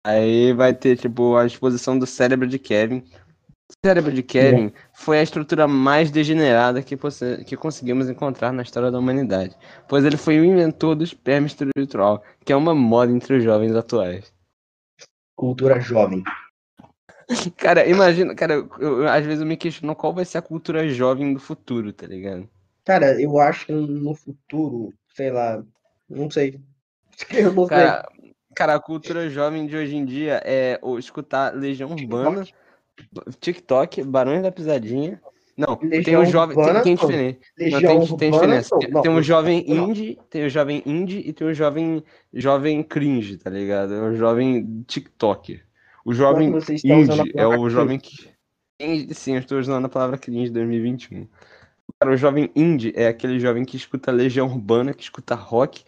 Aí vai ter, tipo, a exposição do cérebro de Kevin. O cérebro de Kevin foi a estrutura mais degenerada que, que conseguimos encontrar na história da humanidade, pois ele foi o inventor do esperma espiritual, que é uma moda entre os jovens atuais. Cultura jovem. Cara, imagina, cara, eu- eu- às vezes eu me questiono qual vai ser a cultura jovem do futuro, tá ligado? Cara, eu acho que no futuro, sei lá, não sei. Eu não sei. Cara, cara, a cultura jovem de hoje em dia é o escutar Legião Urbana, TikTok, Barões da Pisadinha. Não, tem Legião o jovem, tem, Urbana, tem não. diferente. Não, tem, tem Urbana, diferença. Tem, não, tem o jovem não. indie, tem o jovem indie e tem o jovem jovem cringe, tá ligado? É o jovem TikTok. O jovem indie é o jovem que Sim, eu estou usando a palavra cringe 2021. Cara, o jovem indie é aquele jovem que escuta Legião Urbana, que escuta rock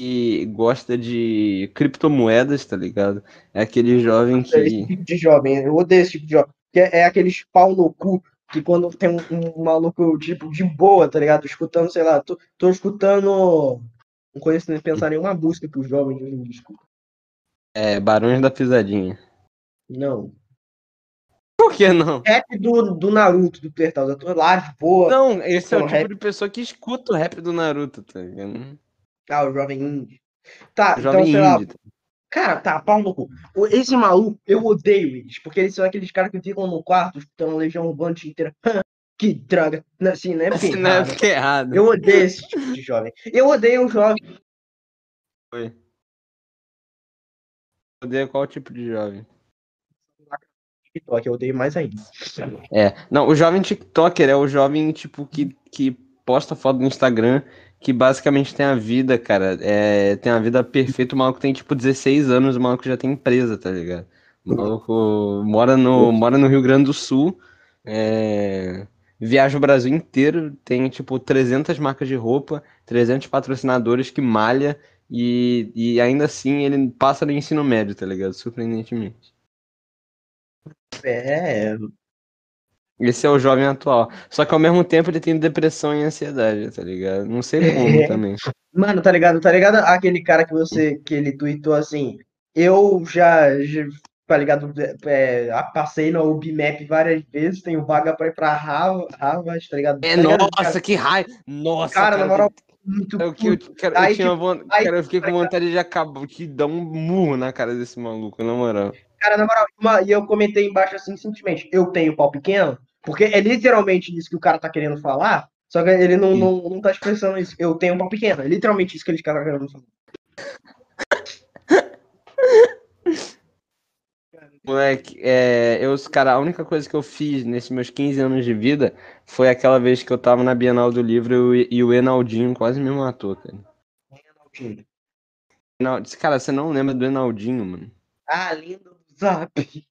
e gosta de criptomoedas, tá ligado? É aquele jovem É esse que. tipo de jovem. Eu odeio esse tipo de jovem. Que é, é aqueles pau no cu que quando tem um, um maluco, tipo, de boa, tá ligado? Escutando, sei lá, tô, tô escutando. Não conheço nem pensar nenhuma música que os jovens hoje em dia escutam. É, Barões da Pisadinha. Não. Por que não? Rap do, do Naruto, do Tertal. Eu tô lá de boa. Não, esse é o tipo rap- de pessoa que escuta o rap do Naruto, tá ligado? Ah, o jovem indie. Tá, Jovem então, sei lá, indie. Cara, tá, pau no cu. Esse maluco, eu odeio eles, porque eles são aqueles caras que ficam no quarto escutando Legião Urbana inteiro. que droga. Assim, né? Assim, não é porque é errado. Eu odeio esse tipo de jovem. Eu odeio o jovem. Odeia qual tipo de jovem? TikTok, eu odeio mais ainda. É, não, o jovem TikToker é o jovem, tipo, que, que posta foto no Instagram, que basicamente tem a vida, cara, é, tem a vida perfeita, o maluco tem, tipo, 16 anos, o maluco já tem empresa, tá ligado? O maluco mora no, mora no Rio Grande do Sul, é, viaja o Brasil inteiro, tem, tipo, 300 marcas de roupa, 300 patrocinadores que malha, e, e ainda assim ele passa no ensino médio, tá ligado? Surpreendentemente. É, Esse é o jovem atual. Só que ao mesmo tempo ele tem depressão e ansiedade, tá ligado? Não sei como É. também. mano, tá ligado? Tá ligado aquele cara que você, que ele tweetou assim, eu já, já tá ligado? É, passei no UBMAP várias vezes, tenho vaga pra ir pra Harvard, tá ligado? É, Tá ligado? nossa, que raiva! Nossa, Cara, na moral, muito eu, que- eu, cara, eu Aí, tinha tipo, von- aí, cara, eu fiquei tá com ligado? vontade de acabar, de dar um murro na cara desse maluco, na moral. Cara, na moral, uma- e eu comentei embaixo assim, simplesmente, eu tenho pau pequeno, porque é literalmente isso que o cara tá querendo falar, só que ele não, Sim. não, não tá expressando isso. Eu tenho pau pequeno, é literalmente isso que ele tá querendo falar. Moleque, é, eu, cara, a única coisa que eu fiz nesses meus 15 anos de vida foi aquela vez que eu tava na Bienal do Livro e, e o Enaldinho quase me matou, cara. Não, cara, você não lembra do Enaldinho, mano? A lenda do Zap.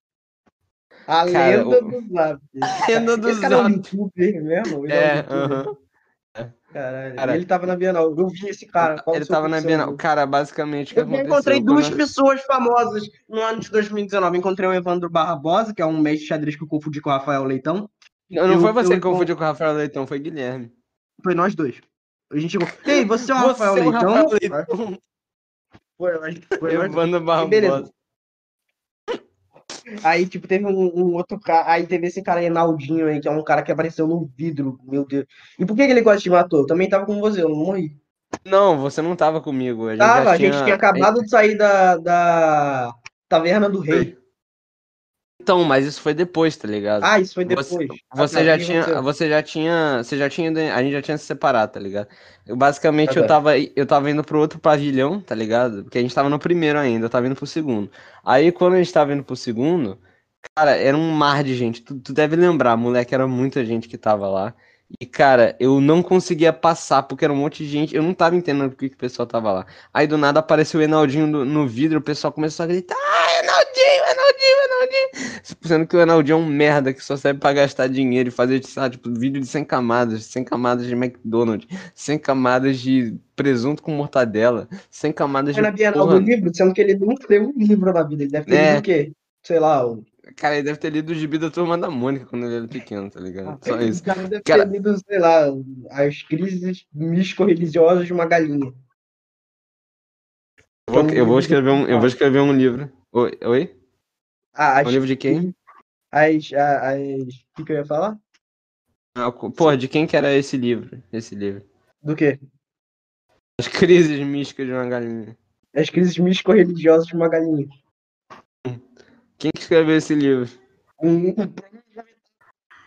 A Cara, lenda o- do Zap. Lenda do Esse cara é um Zap. youtuber mesmo? Ele é, um É, youtuber. aham. Caralho. Cara, ele tava na Bienal. Eu vi esse cara. Qual Ele tava na Bienal. Cara, basicamente Eu encontrei duas pessoas famosas no ano de 2019. Encontrei o Evandro Barbosa, que é um mestre de xadrez que eu confundi com o Rafael Leitão. Não, não eu- foi você eu- que confundiu com o Rafael Leitão, foi Guilherme. Foi nós dois. A gente chegou. Ei, você é o Rafael Você é o Leitão? Rafael Leitão. Foi, nós- foi. Evandro beleza. Aí, tipo, teve um, um outro cara. Aí teve esse cara Enaldinho aí, que é um cara que apareceu no vidro. Meu Deus. E por que, que ele quase te matou? Eu também tava com você, eu não morri. Não, você não tava comigo. A gente Tava, a gente tinha acabado de sair da, da Taverna do Rei. Então, mas isso foi depois, tá ligado? Ah, isso foi Você- depois. Você Ah, já o que tinha, aconteceu? você já tinha, você já tinha, a gente já tinha se separado, tá ligado? Eu, basicamente Ah, eu tá. tava, eu tava indo pro outro pavilhão, tá ligado? Porque a gente tava no primeiro ainda, eu tava indo pro segundo. Aí quando a gente tava indo pro segundo, cara, era um mar de gente. Tu, tu deve lembrar, moleque, era muita gente que tava lá. E, cara, eu não conseguia passar porque era um monte de gente. Eu não tava entendendo por que, que o pessoal tava lá. Aí do nada apareceu o Enaldinho no, no vidro, o pessoal começou a gritar: Enaldinho, Enaldinho, Enaldinho. Sendo que o Enaldinho é um merda que só serve pra gastar dinheiro e fazer, sabe, tipo, vídeo de 100 camadas, 100 camadas de McDonald's, 100 camadas de presunto com mortadela, 100 camadas de. Foi na Bienal porra- do livro, sendo que ele nunca leu um livro na vida. Ele deve ter É. lido o quê? Sei lá, o. Cara, ele deve ter lido o gibi da turma da Mônica quando ele era pequeno, tá ligado? Só o isso. cara deve Cara- ter lido, sei lá, as crises místico-religiosas de uma galinha. Eu vou, eu vou escrever um, eu vou escrever um livro. Oi? Oi? Ah, Um livro de quem? as, as. O que, que eu ia falar? Ah, co- Porra, de quem que era esse livro? Esse livro. Do quê? As crises místicas de uma galinha. As crises místico-religiosas de uma galinha. Quem que escreveu esse livro? Um, um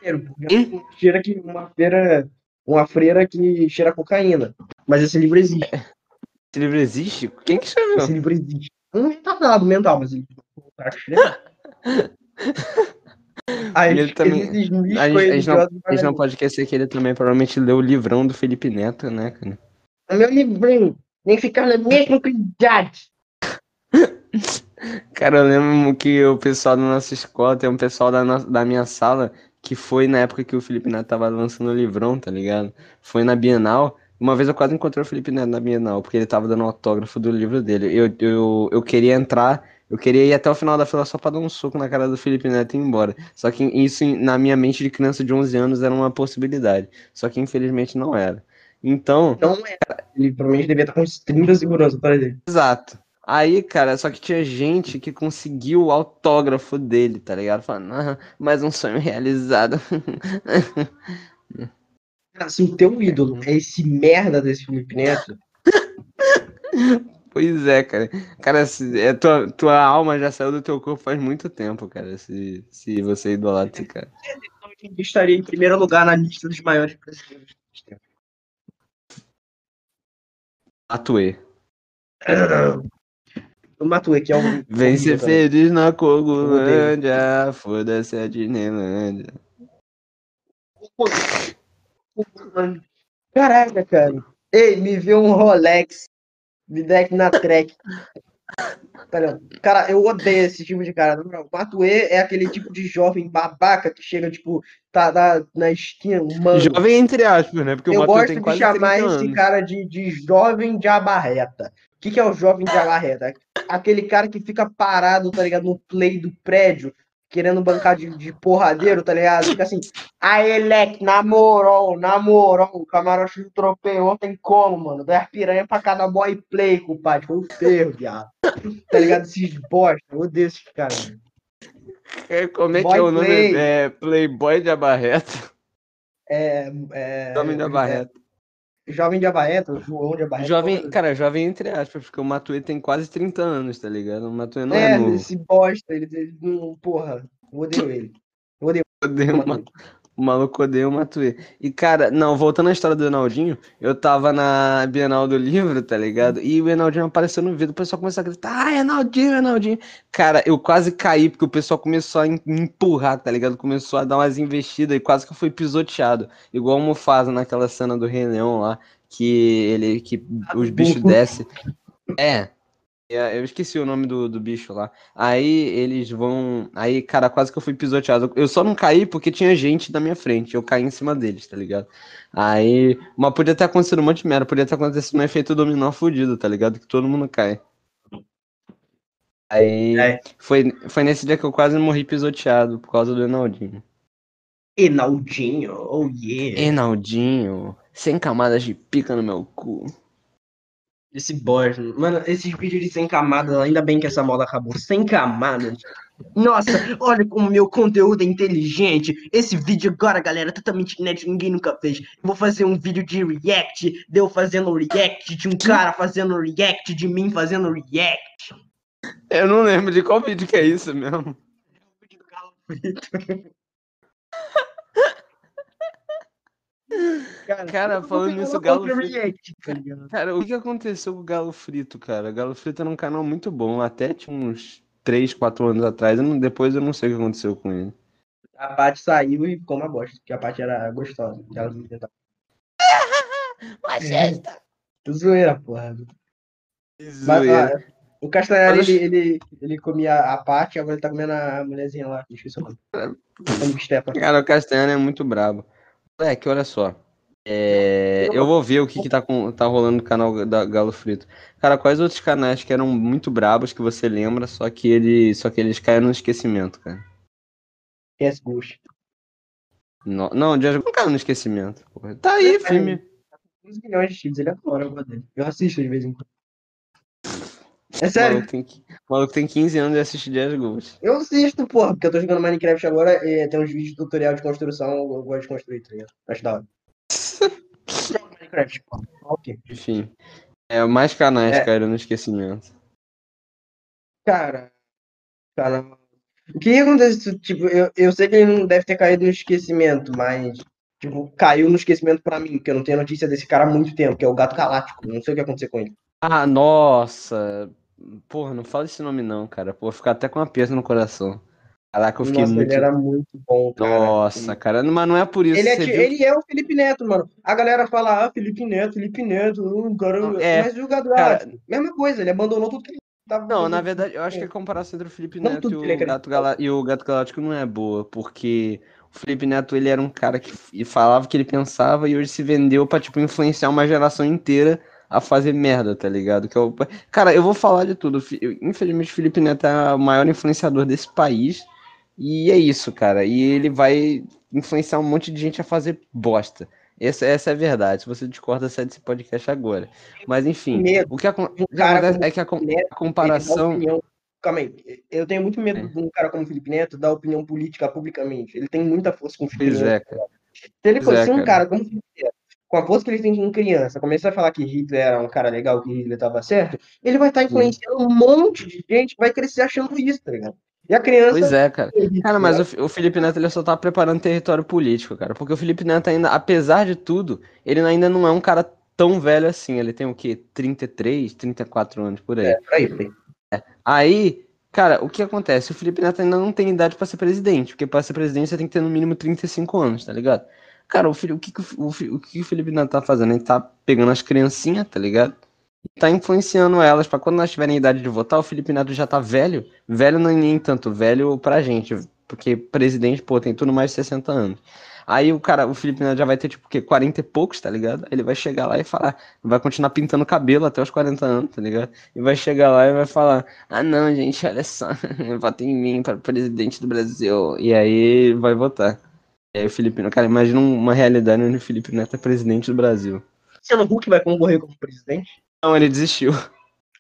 primeiro, cheira que uma feira. Uma freira que cheira cocaína. Mas esse livro existe. Esse livro existe? Quem que escreveu? Esse livro existe. Um retardado mental, mas ele. o cara. As Ele também- A gente, a, gente não, a gente não pode esquecer que ele também provavelmente leu o livrão do Felipe Neto, né, cara? O meu livrinho. Nem ficar na mesma quantidade. Cara, eu lembro que o pessoal da nossa escola, tem um pessoal da, nossa, da minha sala que foi na época que o Felipe Neto tava lançando o livrão, tá ligado? Foi na Bienal. Uma vez eu quase encontrei o Felipe Neto na Bienal, porque ele tava dando autógrafo do livro dele. Eu, eu, eu queria entrar, eu queria ir até o final da fila só pra dar um soco na cara do Felipe Neto e ir embora. Só que isso, na minha mente de criança de 11 anos, era uma possibilidade. Só que infelizmente não era. Então, Não é. Ele provavelmente devia estar com uns 30 segurança para ele. Exato. Aí, cara, só que tinha gente que conseguiu o autógrafo dele, tá ligado? Falando, ah, mais um sonho realizado. O teu ídolo é esse merda desse Felipe Neto, pois é, cara. Cara, se, é, tua, tua alma já saiu do teu corpo faz muito tempo, cara, se, se você idolatra esse cara. estaria em primeiro lugar na lista dos maiores brasileiros. Atuê. O Matuê, que é um. Vem ser feliz na Cogolândia, foda-se a Disneylândia. Cara. Caraca, cara. Ei, me vê um Rolex. Me aqui na track. Pera, cara, eu odeio esse tipo de cara. O Matuê é aquele tipo de jovem babaca que chega, tipo, tá na, na esquina, mano. Jovem entre aspas, né? Porque Eu gosto de chamar 30 esse cara de, de jovem de abarreta. O que, que é o jovem de abarreta? Aquele cara que fica parado, tá ligado, no play do prédio, querendo bancar de, de porradeiro, tá ligado? Fica assim, aí, leque, namorou, namorou, o camarote do tropei ontem como, mano? Das piranha pra cada boy play, compadre, foi o ferro, viado. Tá ligado? Esses bosta, eu odeio esses caras, mano. É, Como é que Boy é o nome? Play. É Playboy de Abarreta. É, é, Jovem de Abarreta. é, jovem de abarreta, João de abarreta. Jovem, cara, jovem entre aspas, porque o Matuê tem quase 30 anos, tá ligado? O Matuê não é, É, novo. esse bosta, ele, ele não, porra, eu odeio ele. Odeio o Ma- O maluco odeia o Matuê. E, cara, não, voltando à história do Enaldinho, eu tava na Bienal do Livro, tá ligado? E o Enaldinho apareceu no vídeo, o pessoal começou a gritar, ah, Enaldinho, Enaldinho. Cara, eu quase caí, porque o pessoal começou a me empurrar, tá ligado? Começou a dar umas investidas e quase que eu fui pisoteado. Igual o Mufasa naquela cena do Rei Leão lá, que ele, que os bichos descem. É. É, Eu esqueci o nome do, do bicho lá. Aí eles vão. Aí, cara, quase que eu fui pisoteado. Eu só não caí porque tinha gente na minha frente. Eu caí em cima deles, tá ligado? Aí. Mas podia ter acontecido um monte de merda. Podia ter acontecido um efeito dominó fudido, tá ligado? Que todo mundo cai. Aí. É. Foi, foi nesse dia que eu quase morri pisoteado por causa do Enaldinho. Enaldinho, oh yeah. Enaldinho, sem camadas de pica no meu cu. Esse bosta. Mano, esses vídeos de 100 camadas, ainda bem que essa moda acabou. 100 camadas. Nossa, olha como meu conteúdo é inteligente. Esse vídeo agora, galera, é totalmente inédito, ninguém nunca fez. Eu vou fazer um vídeo de react, de eu fazendo react, de um cara fazendo react, de mim fazendo react. Eu não lembro de qual vídeo que é isso mesmo. O vídeo do Carlos frito. Cara, Cara, falando nisso, uma Galo frito- react, tá? Cara, o que aconteceu com o Galo Frito, cara? Galo Frito era um canal muito bom, até tinha uns 3, 4 anos atrás. eu não- depois eu não sei o que aconteceu com ele. A Paty saiu e ficou uma bosta, porque a Paty era gostosa. que ela inventava. Que Zoeira, porra. Mas, Zoeira. ó, o Castanhari, Mas- ele, ele, ele comia a Paty, agora ele tá comendo a mulherzinha lá, esqueci o nome. Cara, o Castanhari é muito brabo. Moleque, olha só. É, eu vou ver o que, que tá, com- tá rolando no canal da Galo Frito. Cara, quais outros canais que eram muito brabos que você lembra, só que, ele, só que eles caíram no esquecimento, cara? Yes, Bush. No- não, o Jazz não caiu no esquecimento. porra. Tá aí, É, filme. 15 milhões de cheats, ele adora, gosto dele. Eu assisto de vez em quando. É O sério, maluco tem, qui- o maluco tem 15 anos e assiste Jazz Gold. eu assisto, porra, porque eu tô jogando Minecraft agora e tem uns vídeos de tutorial de construção, eu gosto de construir, tá ligado? Acho da hora. Minecraft, porra. Ok. Enfim. É, mais canais É. caíram no esquecimento. Cara, cara, o que acontece? Tipo, eu, eu sei que ele não deve ter caído no esquecimento, mas, tipo, caiu no esquecimento pra mim, porque eu não tenho notícia desse cara há muito tempo, que é o Gato Galáctico. Não sei o que aconteceu com ele. Ah, nossa. Porra, não fala esse nome não, cara. Pô, ficar até com uma peça no coração. Caraca, eu fiquei Nossa, muito. ele era muito bom, cara. Nossa, cara, mas não é por isso. Ele é, viu ele é o Felipe Neto, mano. A galera fala, ah, Felipe Neto, Felipe Neto, uh, cara, Não, é, mas o Gato cara- mesma coisa, ele abandonou tudo que ele tava Não, na verdade, eu acho que a comparação entre o Felipe Não Neto e o, Gato. Galá- e o Gato Galáctico não é boa, porque o Felipe Neto, ele era um cara que falava o que ele pensava e hoje se vendeu pra, tipo, influenciar uma geração inteira a fazer merda, tá ligado? Que é o... Cara, eu vou falar de tudo. Eu- Infelizmente, o Felipe Neto é o maior influenciador desse país e é isso, cara. E ele vai influenciar um monte de gente a fazer bosta. Essa, essa é a verdade. Se você discorda, sai desse podcast agora. Mas, enfim, Medo o que, acon- o que acontece é que a, com- Felipe Neto, a comparação... Calma aí, eu tenho muito medo É. de um cara como o Felipe Neto dar opinião política publicamente. Ele tem muita força com Pois criança. é, cara. Se ele Pois é, fosse um cara como o Felipe Neto, com a força que ele tem com criança, começar a falar que Hitler era um cara legal, que Hitler tava certo, ele vai estar influenciando um monte de gente, vai crescer achando isso, tá ligado? E a criança. Pois é, cara. Cara, mas o, Fi- o Felipe Neto ele só tá preparando território político, cara. Porque o Felipe Neto ainda, apesar de tudo, ele ainda não é um cara tão velho assim. Ele tem o quê? 33, 34 anos por aí. É, por aí, por aí. Aí, cara, o que acontece? O Felipe Neto ainda não tem idade pra ser presidente, porque pra ser presidente você tem que ter no mínimo 35 anos, tá ligado? Cara, o, o, que, o, o, que o Felipe Neto tá fazendo? Ele tá pegando as criancinhas, tá ligado? E tá influenciando elas pra quando elas tiverem idade de votar, o Felipe Neto já tá velho. Velho não é nem tanto, velho pra gente, porque presidente, pô, tem tudo mais de 60 anos. Aí o cara, o Felipe Neto já vai ter, tipo, o quê? 40 e poucos, tá ligado? Ele vai chegar lá e falar, vai continuar pintando cabelo até os 40 anos, tá ligado? E vai chegar lá e vai falar, ah não, gente, olha só, votem em mim para presidente do Brasil. E aí vai votar. E aí o Felipe Neto, cara, imagina uma realidade onde o Felipe Neto é presidente do Brasil. Luciano Huck vai concorrer como presidente? Não, ele desistiu.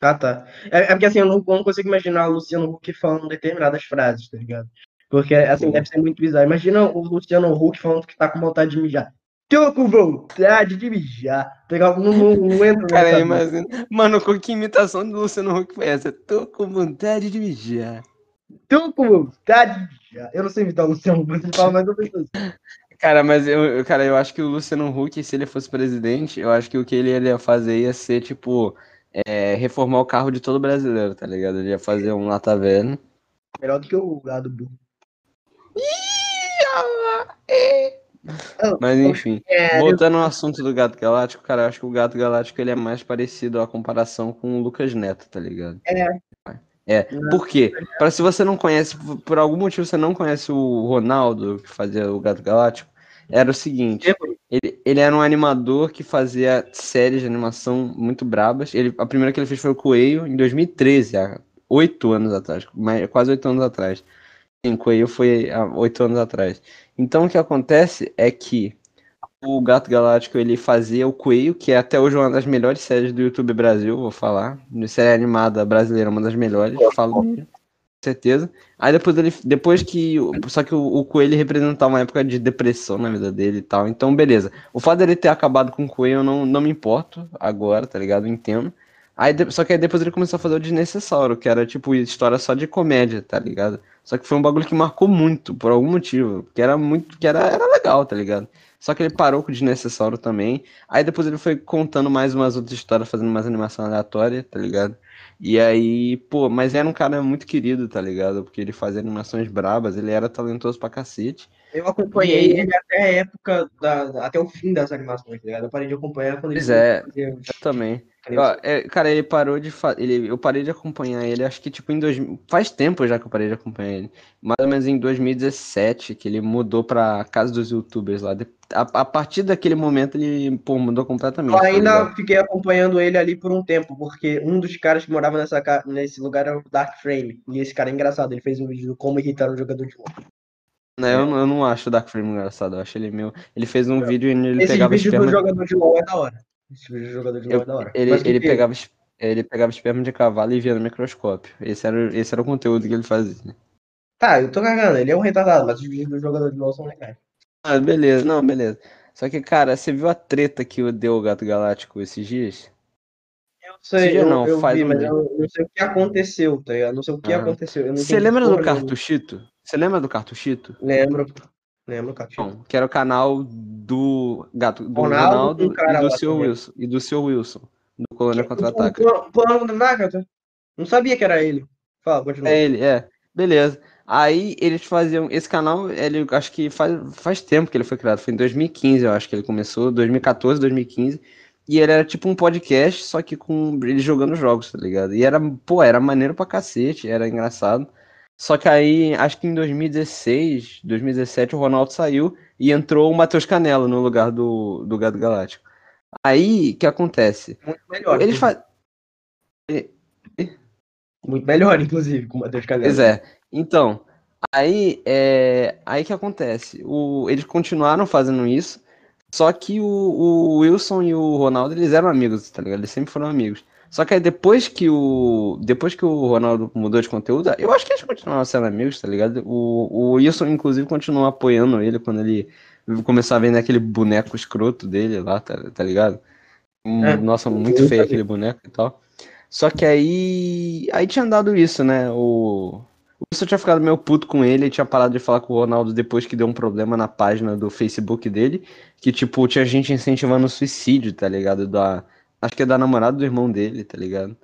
Ah, tá. É, é porque assim, eu não, eu não consigo imaginar o Luciano Huck falando determinadas frases, tá ligado? Porque, assim, deve ser muito bizarro. Imagina o Luciano Huck falando que tá com vontade de mijar. Tô com vontade de mijar. Pegar, não, não, não entra Cara, imagina. Mano, que imitação do Luciano Huck foi essa? Tô com vontade de mijar. Tô com vontade de. Eu não sei imitar o Luciano Huck, mas ele fala mais ou menos. Cara, mas eu, cara, eu acho que o Luciano Huck, se ele fosse presidente, eu acho que o que ele ia fazer ia ser, tipo, é, reformar o carro de todo brasileiro, tá ligado? Ele ia fazer um lata velho. Melhor do que o gado burro. Mas enfim, É, voltando ao assunto do Gato Galáctico, cara, eu acho que o Gato Galáctico ele é mais parecido à comparação com o Lucas Neto, tá ligado? É. É, por quê? Pra, se você não conhece, por- por algum motivo você não conhece o Ronaldo, que fazia o Gato Galáctico, era o seguinte, ele, ele era um animador que fazia séries de animação muito brabas. Ele, a primeira que ele fez foi o Coelho, em 2013, há oito anos atrás, mais, quase oito anos atrás. Sim, Coelho foi há oito anos atrás. Então o que acontece é que o Gato Galáctico ele fazia o Coelho, que é até hoje uma das melhores séries do YouTube Brasil, vou falar. De série animada brasileira, uma das melhores, falo mesmo, com certeza. Aí depois ele. Depois que. Só que o, o Coelho representava uma época de depressão na vida dele e tal. Então, beleza. O fato dele ter acabado com o Coelho eu não, não me importo agora, tá ligado? Eu entendo. Aí, só que aí depois ele começou a fazer o Desnecessário, que era tipo história só de comédia, tá ligado? Só que foi um bagulho que marcou muito, por algum motivo. Que era muito. Que era, era legal, tá ligado? Só que ele parou com o Desnecessário também. Aí depois ele foi contando mais umas outras histórias, fazendo mais animação aleatória, tá ligado? E aí, pô, mas era um cara muito querido, tá ligado? Porque ele fazia animações brabas, ele era talentoso pra cacete. Eu acompanhei ele até a época, da, até o fim das animações, tá ligado? Eu parei de acompanhar quando ele Pois é, Eu também. é, cara, ele parou de fa... ele Eu parei de acompanhar ele, acho que tipo em dois... Faz tempo já que eu parei de acompanhar ele. Mais ou menos em 2017, que ele mudou pra casa dos youtubers lá. A, a partir daquele momento ele, pô, mudou completamente. Eu tá ainda ligado? fiquei acompanhando ele ali por um tempo, porque um dos caras que morava nessa, nesse lugar era o Dark Frame. E esse cara é engraçado, ele fez um vídeo do como irritar um jogador de LoL. Né, eu, não- eu não acho o Dark Frame engraçado, eu acho ele meio. Ele fez um vídeo e ele Esse pegava vídeo do esperma. jogador de LoL é da hora. Esse vídeo do jogador de LoL eu- é da hora. ele ele que- pegava, es- ele pegava esperma de cavalo e via no microscópio. Esse era, o- esse era o conteúdo que ele fazia. Tá, eu tô cagando, ele é um retardado, mas os vídeos do jogador de LoL são legais. Ah, beleza, não, beleza. Só que, cara, você viu a treta que deu o Gato Galáctico esses dias? Eu Esse sei, eu, não, eu faz vi, um mas eu não sei o que aconteceu, tá ligado? Não sei o que Ah. aconteceu. eu Você lembra do. Cartuchito? Você lembra do Cartuchito? Lembro. Lembro, cara. Não, que era o canal do Gato, do Ronaldo Ronaldo, e do seu também. Wilson, e do seu Wilson, do Colônia Contra-Ataca. Da Nakata? Não sabia que era ele. Fala, continua. É ele, é. Beleza. Aí eles faziam. Esse canal, ele acho que faz, faz tempo que ele foi criado. Foi em 2015, eu acho que ele começou. 2014, 2015. E ele era tipo um podcast, só que com ele jogando jogos, tá ligado? E era, pô, era maneiro pra cacete, era engraçado. Só que aí, acho que em 2016, 2017, o Ronaldo saiu e entrou o Matheus Canelo no lugar do, do Gado Galáctico. Aí, o que acontece? Muito melhor. Eles fazem. Muito melhor, inclusive, com o Matheus Canelo. Pois é. Então, aí é aí que acontece. O, eles continuaram fazendo isso, só que o, o Wilson e o Ronaldo eles eram amigos, tá ligado? Eles sempre foram amigos. Só que aí depois que o depois que o Ronaldo mudou de conteúdo, eu acho que eles continuaram sendo amigos, tá ligado? O, o Wilson inclusive continuou apoiando ele quando ele começou a vender aquele boneco escroto dele lá, tá, tá ligado? É, Nossa, muito feio aquele boneco e tal. Só que aí. Aí tinha dado isso, né? O. O Wilson tinha ficado meio puto com ele, ele tinha parado de falar com o Ronaldo depois que deu um problema na página do Facebook dele. Que, tipo, tinha gente incentivando o suicídio, tá ligado? Da. Acho que é da namorada do irmão dele, tá ligado?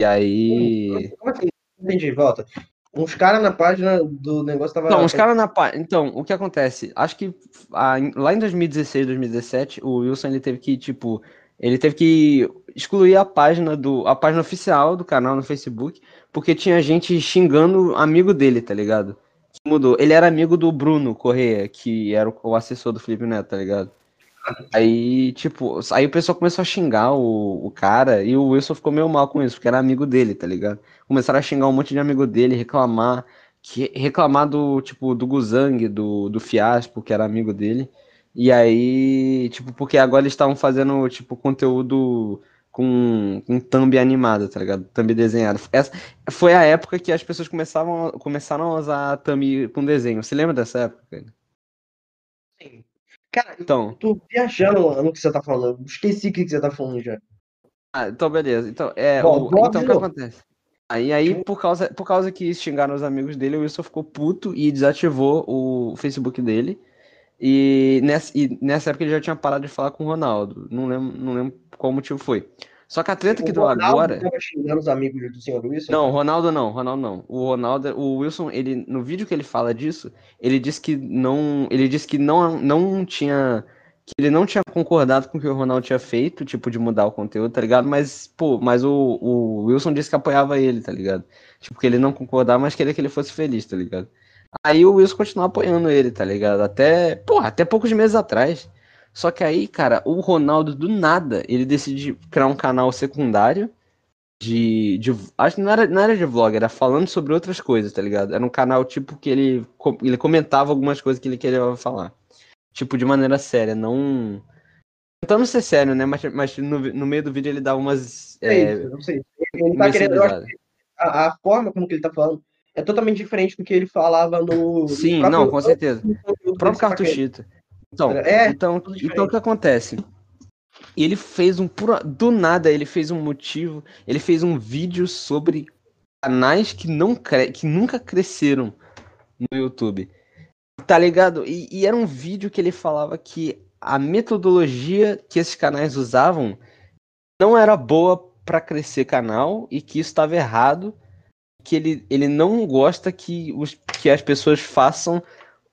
E aí. Como assim? Entendi, volta. Uns caras na página do negócio tava. Então, os caras na página. Então, o que acontece? Acho que em- lá em 2016, 2017, o Wilson ele teve que, tipo, ele teve que excluir a página do, a página oficial do canal no Facebook, porque tinha gente xingando amigo dele, tá ligado? Que mudou. Ele era amigo do Bruno Correia, que era o assessor do Felipe Neto, tá ligado? Aí, tipo, aí o pessoal começou a xingar o, o cara e o Wilson ficou meio mal com isso, porque era amigo dele, tá ligado? Começaram a xingar um monte de amigo dele, reclamar, que, reclamar do, tipo, do Guzang, do, do Fiaspo, que era amigo dele. E aí, tipo, porque agora eles estavam fazendo, tipo, conteúdo com, com thumb animado, tá ligado? Thumb desenhado. Essa foi a época que as pessoas começavam, começaram a usar thumb com desenho. Você lembra dessa época? cara? Cara, eu Então, tô viajando no que você tá falando. Eu Esqueci o que você tá falando já. Ah, então beleza. Então, é, Bom, o- então o que acontece? Aí, aí por causa, por causa que xingaram os amigos dele, o Wilson ficou puto e desativou o Facebook dele. E nessa, e nessa época ele já tinha parado de falar com o Ronaldo. Não lembro, não lembro qual motivo foi. Só que a treta que deu agora. xingando os amigos do senhor Wilson. Não, Ronaldo não, Ronaldo não. O Ronaldo, o Wilson, ele no vídeo que ele fala disso, ele disse que não, ele disse que não, não tinha que ele não tinha concordado com o que o Ronaldo tinha feito, tipo de mudar o conteúdo, tá ligado? Mas pô, mas o, o Wilson disse que apoiava ele, tá ligado? Tipo que ele não concordava, mas queria que ele fosse feliz, tá ligado? Aí o Wilson continuou apoiando ele, tá ligado? Até, pô, até poucos meses atrás. Só que aí, cara, o Ronaldo do nada, ele decide criar um canal secundário de, de acho que não era, não era de vlog, era falando sobre outras coisas, tá ligado? Era um canal tipo que ele, ele comentava algumas coisas que ele queria falar. Tipo, de maneira séria, não. Tentando ser sério, né? Mas, mas no, no meio do vídeo ele dá umas. É É, isso, não sei. Ele tá querendo. A, a forma como que ele tá falando é totalmente diferente do que ele falava no. no Sim, próprio- não, com certeza. no O próprio dele, saca? Então, É, então, tudo então o que acontece? ele fez um pura... do nada, ele fez um motivo, ele fez um vídeo sobre canais que não cre... que nunca cresceram no YouTube. Tá ligado? E, e era um vídeo que ele falava que a metodologia que esses canais usavam não era boa para crescer canal e que isso estava errado, que ele, ele não gosta que, os, que as pessoas façam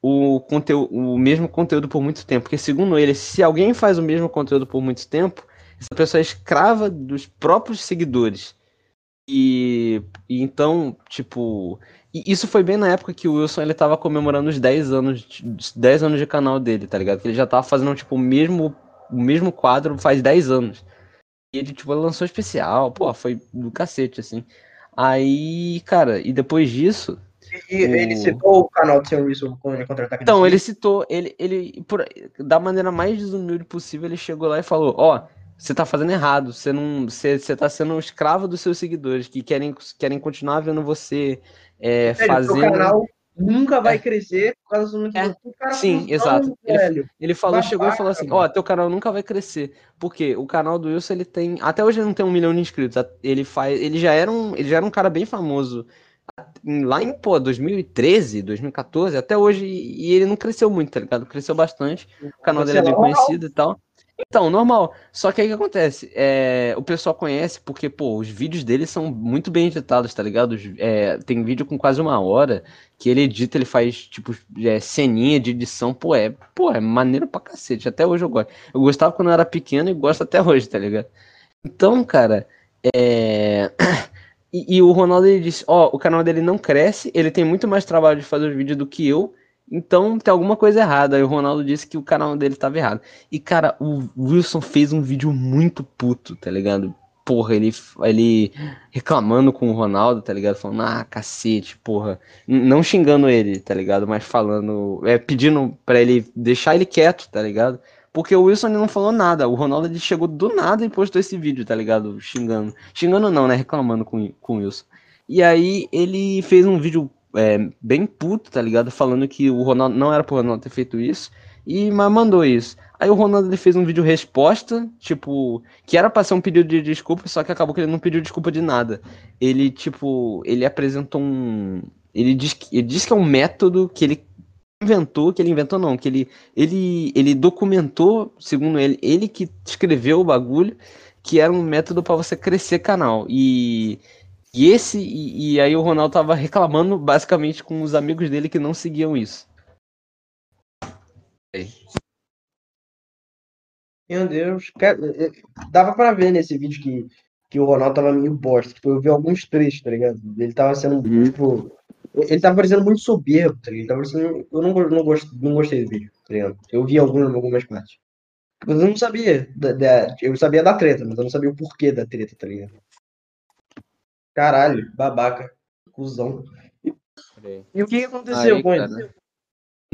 o, conteúdo, o mesmo conteúdo por muito tempo. Porque, segundo ele, se alguém faz o mesmo conteúdo por muito tempo, essa pessoa é escrava dos próprios seguidores. E, e então, tipo. isso foi bem na época que o Wilson ele tava comemorando os 10 anos, de- 10 anos de canal dele, tá ligado? Que ele já tava fazendo, tipo, o mesmo, o mesmo quadro faz 10 anos. E ele, tipo, lançou especial, pô, foi do cacete, assim. Aí, cara, e depois disso, E O- ele citou o canal do Sam Wilson com ele contra-ataque. Então, ele citou, ele, ele por, da maneira mais desumilde possível, ele chegou lá e falou: Ó, você tá fazendo errado, você não. Você, você tá sendo um escravo dos seus seguidores, que querem, querem continuar vendo você é, fazendo. Seu canal nunca vai É. crescer por causa do É. o cara Sim, exato. Ele-. Ele falou, chegou e falou assim: Ó, teu canal nunca vai crescer. Porque o canal do Wilson, ele tem. Até hoje ele não tem um milhão de inscritos. Ele faz. Ele já era um, ele já era um cara bem famoso. Lá em, pô, 2013, 2014, até hoje, e ele não cresceu muito, tá ligado? Cresceu bastante. O canal dele é bem conhecido e tal. Então, normal. Só que aí o que acontece? É, o pessoal conhece porque, pô, os vídeos dele são muito bem editados, tá ligado? É, tem vídeo com quase uma hora que ele edita, ele faz, tipo, é, ceninha de edição. Pô, é, pô, é maneiro pra cacete. Até hoje eu gosto. Eu gostava quando eu era pequeno e gosto até hoje, tá ligado? Então, cara, é. E, e o Ronaldo ele disse: Ó, o canal dele não cresce, ele tem muito mais trabalho de fazer os vídeos do que eu, então tem alguma coisa errada. Aí o Ronaldo disse que o canal dele tava errado. E, cara, o Wilson fez um vídeo muito puto, tá ligado? Porra, ele, ele reclamando com o Ronaldo, tá ligado? Falando, ah, cacete, porra. Não xingando ele, tá ligado? Mas falando, é, pedindo pra ele deixar ele quieto, tá ligado? Porque o Wilson não falou nada. O Ronaldo ele chegou do nada e postou esse vídeo, tá ligado? Xingando. Xingando não, né? Reclamando com, com o Wilson. E aí ele fez um vídeo é, bem puto, tá ligado? Falando que o Ronaldo não era pro Ronaldo ter feito isso. E mas mandou isso. Aí o Ronaldo ele fez um vídeo resposta, tipo, que era pra ser um pedido de desculpa, só que acabou que ele não pediu desculpa de nada. Ele, tipo, ele apresentou um. Ele diz que, ele diz que é um método que ele inventou, que ele inventou não, que ele, ele, ele documentou, segundo ele, ele que escreveu o bagulho, que era um método pra você crescer canal. E, e esse, e, e aí o Ronaldo tava reclamando basicamente com os amigos dele que não seguiam isso. Meu Deus. Cara, é, dava pra ver nesse vídeo que, que o Ronaldo tava meio bosta. Tipo, eu vi alguns trechos, tá ligado? Ele tava sendo, Uhum. tipo. Ele tava parecendo muito soberbo, tá ligado? Ele tava parecendo, eu não, não, gost, não gostei do vídeo, tá ligado? Eu vi algumas, algumas partes. Mas eu não sabia. Da, da- eu sabia da treta, mas eu não sabia o porquê da treta, tá ligado? Caralho, babaca. Cusão. E o que que aconteceu Aí, com ele? cara.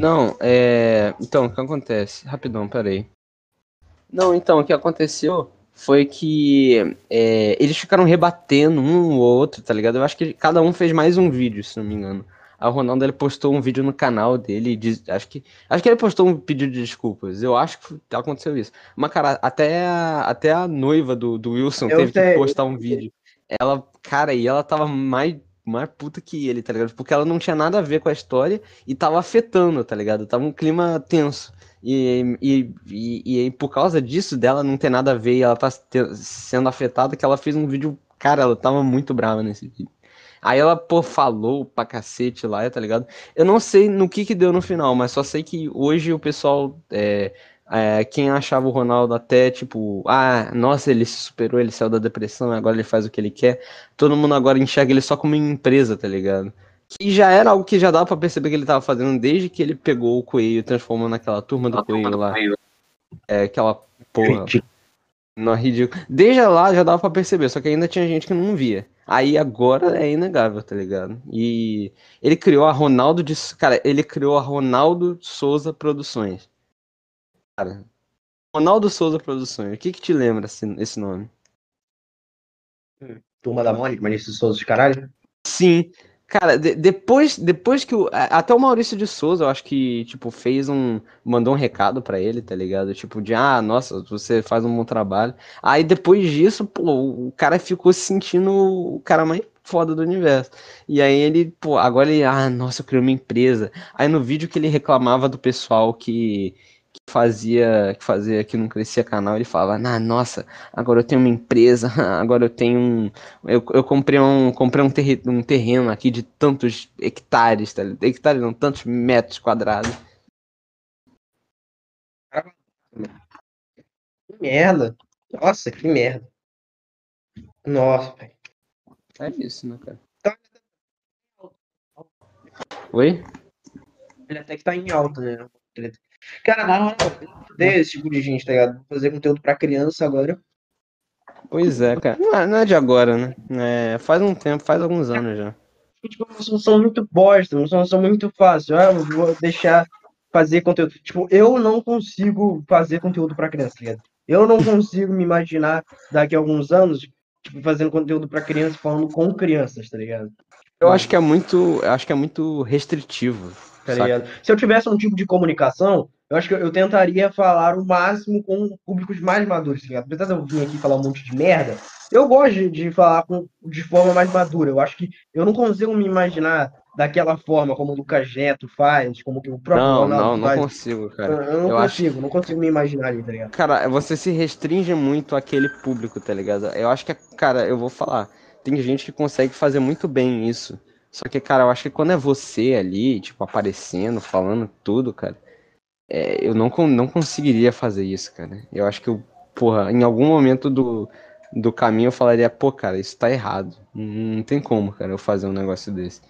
Não, é. Então, o que acontece? Rapidão, peraí. Não, então, o que aconteceu foi que é, eles ficaram rebatendo um ou outro, tá ligado? Eu acho que cada um fez mais um vídeo, se não me engano. O Ronaldo ele postou um vídeo no canal dele, diz- acho que acho que ele postou um pedido de desculpas. Eu acho que aconteceu isso. Mas cara, até a, até a noiva do, do Wilson Eu teve que sei, eu postar um vídeo. Ela, cara, e ela tava mais mais puta que ele, tá ligado? Porque ela não tinha nada a ver com a história e tava afetando, tá ligado? Tava um clima tenso. E, e, e, e por causa disso, dela não ter nada a ver e ela tá te- sendo afetada, que ela fez um vídeo. Cara, ela tava muito brava nesse vídeo. Aí ela, pô, falou pra cacete lá, tá ligado? Eu não sei no que que deu no final, mas só sei que hoje o pessoal. É, é, quem achava o Ronaldo até, tipo, ah, nossa, ele se superou, ele saiu da depressão, agora ele faz o que ele quer. Todo mundo agora enxerga ele só como empresa, tá ligado? Que já era algo que já dava pra perceber que ele tava fazendo desde que ele pegou o Coelho e transformou naquela turma do Coelho lá. É, aquela porra. Não é ridículo. Desde lá já dava pra perceber, só que ainda tinha gente que não via. Aí agora é inegável, tá ligado? E ele criou a Ronaldo de. Cara, ele criou a Ronaldo Souza Produções. Cara, Ronaldo Souza Produções. O que que te lembra esse, esse nome? Turma da Mônica, mas esses Souza de caralho. Sim, Cara, de- depois, depois que o. Até o Maurício de Souza, eu acho que, tipo, fez um. Mandou um recado pra ele, tá ligado? Tipo, de, ah, nossa, você faz um bom trabalho. Aí depois disso, pô, o cara ficou se sentindo o cara mais foda do universo. E aí ele, pô, agora ele, ah, nossa, eu criei uma empresa. Aí no vídeo que ele reclamava do pessoal que, que fazia, que fazia, que não crescia canal, ele falava, ah, nossa, agora eu tenho uma empresa, agora eu tenho um. Eu, eu comprei um, comprei um, terre- um terreno aqui de tantos hectares, tá ligado? Hectares não, tantos metros quadrados. Que merda. Nossa, que merda. Nossa, velho. É isso, né, cara? Tá. Oi? Ele até que tá em alta, né? Cara, na odeio esse tipo de gente, tá ligado? Vou fazer conteúdo pra criança agora. Pois é, cara. Não é, não é de agora, né? É, faz um tempo, faz alguns anos já. Tipo, uma solução muito bosta, uma solução muito fácil. Ah, eu vou deixar fazer conteúdo. Tipo, eu não consigo fazer conteúdo pra criança, tá ligado? Eu não consigo me imaginar daqui a alguns anos, tipo, fazendo conteúdo pra criança, falando com crianças, tá ligado? Eu acho que é muito, eu acho que é muito restritivo. Tá ligado? Se eu tivesse um tipo de comunicação, eu acho que eu, eu tentaria falar o máximo com públicos mais maduros, tá ligado? Apesar de eu vir aqui falar um monte de merda, eu gosto de, de falar com, de forma mais madura. Eu acho que eu não consigo me imaginar daquela forma como o Lucas Neto faz, como que o próprio Não, Ronaldo não, não faz. consigo, Eu, cara. eu não Eu acho- consigo, não consigo me imaginar ali, tá ligado? Cara, você se restringe muito àquele público, tá ligado? Eu acho que, cara, eu vou falar, tem gente que consegue fazer muito bem isso. Só que, cara, eu acho que quando é você ali, tipo, aparecendo, falando tudo, cara, é, eu não, não conseguiria fazer isso, cara. Eu acho que eu, porra, em algum momento do, do caminho eu falaria, pô, cara, isso tá errado. Não, não tem como, cara, eu fazer um negócio desse.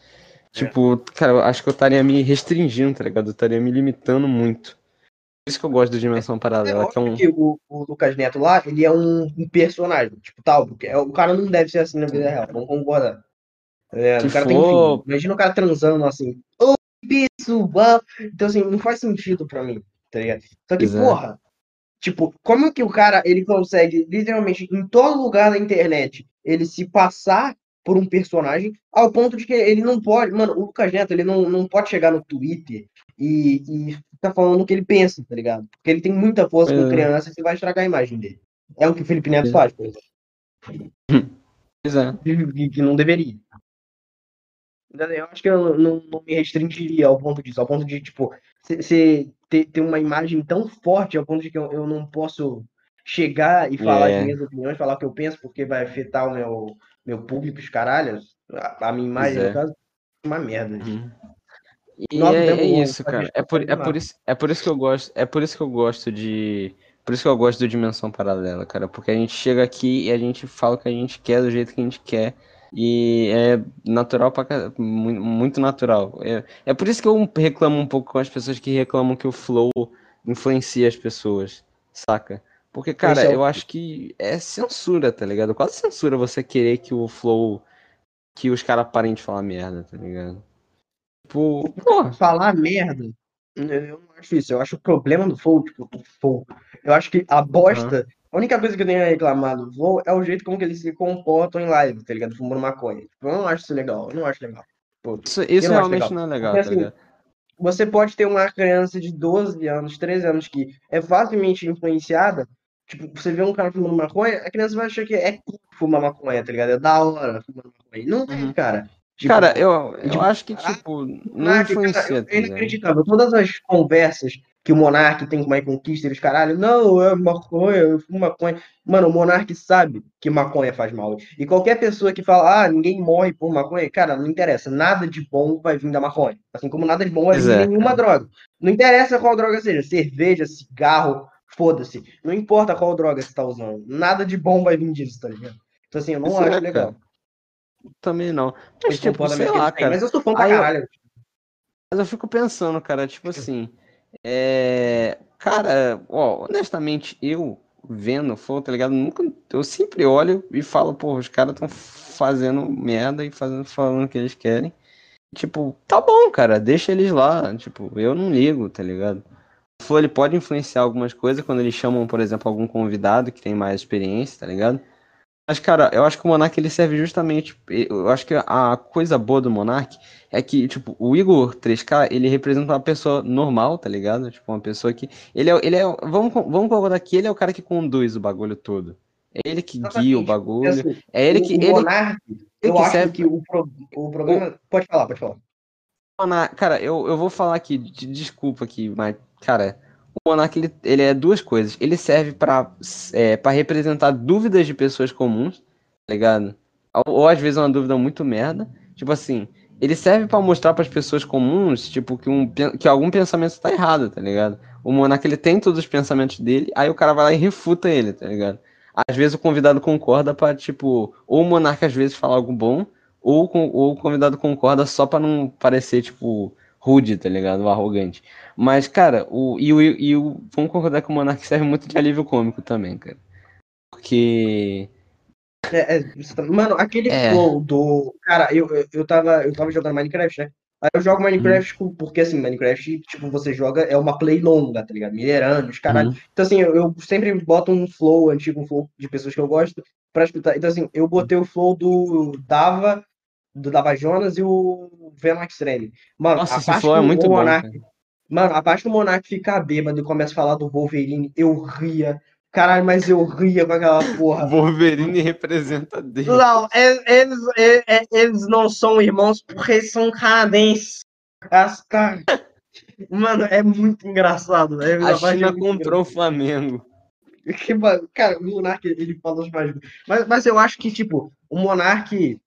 Tipo, cara, eu acho que eu estaria me restringindo, tá ligado? Eu estaria me limitando muito. Por isso que eu gosto do Dimensão É Paralela, que é um. que o, o Lucas Neto lá, ele é um, um personagem, tipo tal, porque é- o cara não deve ser assim na vida real, vamos concordar. É, o cara for- tem filho. Imagina o cara transando assim, ô pessoal. Então, assim, não faz sentido pra mim, tá ligado? Só que, Pois é. porra, tipo, como que o cara ele consegue, literalmente, em todo lugar da internet, ele se passar por um personagem, ao ponto de que ele não pode. Mano, o Lucas Neto, ele não, não pode chegar no Twitter e, e ficar falando o que ele pensa, tá ligado? Porque ele tem muita força com É. criança e você vai estragar a imagem dele. É o que o Felipe Neto É. faz, por exemplo. Pois é. que, que não deveria. Eu acho que eu não, não me restringiria ao ponto disso, ao ponto de, tipo, você ter, ter uma imagem tão forte ao ponto de que eu, eu não posso chegar e falar É. as minhas opiniões, falar o que eu penso, porque vai afetar o meu, meu público, os caralhos, a, a minha imagem, é. no caso, uma merda. Uhum. E é, é isso, cara. É por, é, por isso, é por isso que eu gosto. É por isso que eu gosto de. Por isso que eu gosto do Dimensão Paralela, cara. Porque a gente chega aqui e a gente fala o que a gente quer do jeito que a gente quer. E é natural pra muito natural. É, é por isso que eu reclamo um pouco com as pessoas que reclamam que o flow influencia as pessoas, saca? Porque, cara, é eu acho que é censura, tá ligado? Quase censura você querer que o flow. Que os caras parem de falar merda, tá ligado? Tipo, porra. Falar merda, eu não acho isso. Eu acho o problema do Flow, tipo, do Flow. Eu acho que a bosta, a única coisa que eu tenho a reclamar do Flow é o jeito como que eles se comportam em live, tá ligado? Fumando maconha. Tipo, eu não acho isso legal, eu não acho legal. Pô, Isso, isso Eu realmente legal. não é legal, Porque, tá assim, ligado? você pode ter uma criança de 12 anos, 13 anos que é facilmente influenciada. Tipo, você vê um cara fumando maconha, a criança vai achar que é cool fumar maconha, tá ligado? É da hora fumar maconha. Não é, Uhum. cara. Tipo, Cara, eu, eu tipo, acho que, ah, tipo, não influencia, cara, tá é inacreditável. Todas as conversas que o Monark tem com Mike Conquista, eles, caralho, não, é maconha, eu fumo maconha. Mano, o Monark sabe que maconha faz mal. E qualquer pessoa que fala, ah, ninguém morre por maconha, cara, não interessa. Nada de bom vai vir da maconha. Assim como nada de bom vai vir de é, nenhuma droga. Não interessa qual droga seja, cerveja, cigarro, foda-se. Não importa qual droga você tá usando. Nada de bom vai vir disso, tá ligado? Então, assim, eu não Isso acho é, legal. cara. Também não. Mas, tipo, sei lá, cara. Mas eu sou fã pra Aí eu- caralho. Mas eu fico pensando, cara, tipo assim, é... Cara, ó, honestamente, eu vendo Flow, tá ligado? Nunca, eu sempre olho e falo, pô, os caras estão fazendo merda e fazendo, falando o que eles querem. Tipo, tá bom, cara, deixa eles lá. Tipo, eu não ligo, tá ligado? O Flow, ele pode influenciar algumas coisas quando eles chamam, por exemplo, algum convidado que tem mais experiência, tá ligado? Mas, cara, eu acho que o Monark ele serve justamente. Eu acho que a coisa boa do Monark é que, tipo, o Igor 3K, ele representa uma pessoa normal, tá ligado? Tipo, uma pessoa que. Ele é. Ele é vamos, vamos concordar que ele é o cara que conduz o bagulho todo. É ele que guia o bagulho. Assim, É ele o- que. o Ele, Monark, eu que acho serve- que o, pro- o problema. Pode falar, pode falar. Cara, eu, eu vou falar aqui, de- desculpa aqui, mas, cara, o ele, ele é duas coisas. Ele serve pra, é, pra representar dúvidas de pessoas comuns, tá ligado? Ou, ou às vezes uma dúvida muito merda. Tipo assim, ele serve pra mostrar pras pessoas comuns, tipo, que, um, que algum pensamento tá errado, tá ligado? O Monark ele tem todos os pensamentos dele, aí o cara vai lá e refuta ele, tá ligado? Às vezes o convidado concorda pra, tipo, ou o Monark às vezes falar algo bom, ou, ou o convidado concorda só pra não parecer, tipo, rude, tá ligado? Ou arrogante. Mas, cara, o, e, o, e o. Vamos concordar que o Monark serve muito de alívio cômico também, cara. Porque. É, é, mano, aquele É. flow do. Cara, eu, eu, eu, tava, eu tava jogando Minecraft, né? Aí eu jogo Minecraft Uhum. porque, assim, Minecraft, tipo, você joga, é uma play longa, tá ligado? Minerando, os caralho. Uhum. Então, assim, eu, eu sempre boto um flow antigo, um flow de pessoas que eu gosto pra escutar. Então, assim, eu botei o flow do Dava, do Dava Jonas e o Venom Extreme. Mano, Nossa, a esse parte flow é muito bom. Cara. Mano, a parte que o Monark fica bêbado e começa a falar do Wolverine, eu ria. Caralho, mas eu ria com aquela porra. Wolverine representa Deus. Não, e- eles, e- e- eles não são irmãos porque eles são canadenses. As, cara, mano, é muito engraçado. É, A é China comprou o Flamengo. Que, cara, o Monark, ele fala os mais. Mas, mas eu acho que, tipo, o Monark.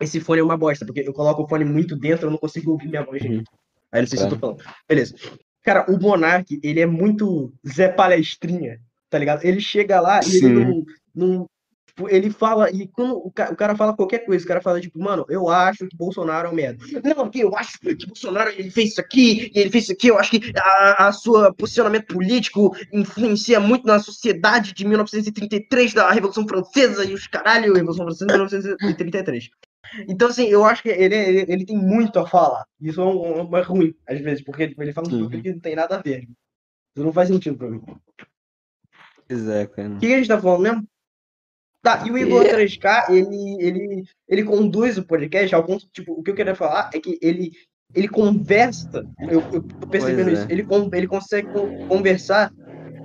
Esse fone é uma bosta, porque eu coloco o fone muito dentro, eu não consigo ouvir minha voz, gente. Aí não sei se eu tô falando. Beleza. Cara, o Monark, ele é muito Zé Palestrinha, tá ligado? Ele chega lá e Sim. ele não, não- tipo, ele fala, e quando o cara fala qualquer coisa, o cara fala, tipo, mano, eu acho que Bolsonaro é um merda. Não, porque eu acho que Bolsonaro ele fez isso aqui, e ele fez isso aqui, eu acho que a, a sua posicionamento político influencia muito na sociedade de 1933, da Revolução Francesa e os caralho, Revolução Francesa de 1933. Então, assim, eu acho que ele, ele, ele tem muito a falar. Isso é, um, é ruim, às vezes, porque tipo, ele fala um bagulho que não tem nada a ver. Isso não faz sentido pra mim. O Pois é, cara. que, que a gente tá falando mesmo? Tá, e o Igor É. 3K, ele, ele, ele conduz o podcast ao ponto, tipo, o que eu queria falar é que ele, ele conversa, eu, eu tô percebendo Pois é. isso, ele, ele consegue con- conversar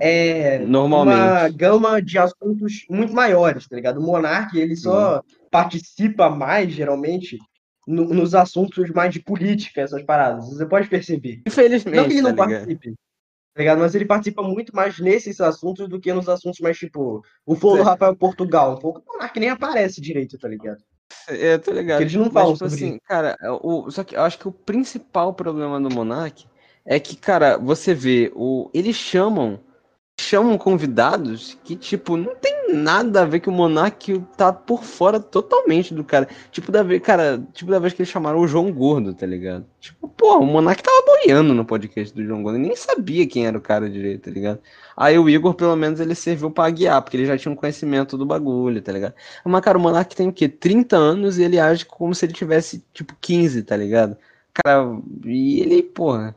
é, uma Normalmente. gama de assuntos muito maiores, tá ligado? O Monark, ele só participa mais, geralmente, no- nos assuntos mais de política, essas paradas. Você pode perceber. Infelizmente, Não que ele não tá participe, tá ligado? Mas ele participa muito mais nesses assuntos do que nos assuntos mais, tipo, o flow do. Rafael Portugal. Um pouco o Monark nem aparece direito, tá ligado? É, tô ligado. Porque eles não Mas, falam tipo sobre assim, cara, o, só que eu acho que o principal problema do Monark é que, cara, você vê, o, eles chamam, chamam convidados que, tipo, não tem nada a ver que o Monark tá por fora totalmente do cara. Tipo da vez, cara, tipo da vez que eles chamaram o João Gordo, tá ligado? Tipo, pô, o Monark tava boiando no podcast do João Gordo, nem sabia quem era o cara direito, tá ligado? Aí o Igor, pelo menos, ele serviu pra guiar, porque ele já tinha um conhecimento do bagulho, tá ligado? Mas, cara, o Monark tem o quê? 30 anos e ele age como se ele tivesse, tipo, 15, tá ligado? Cara, e ele, porra.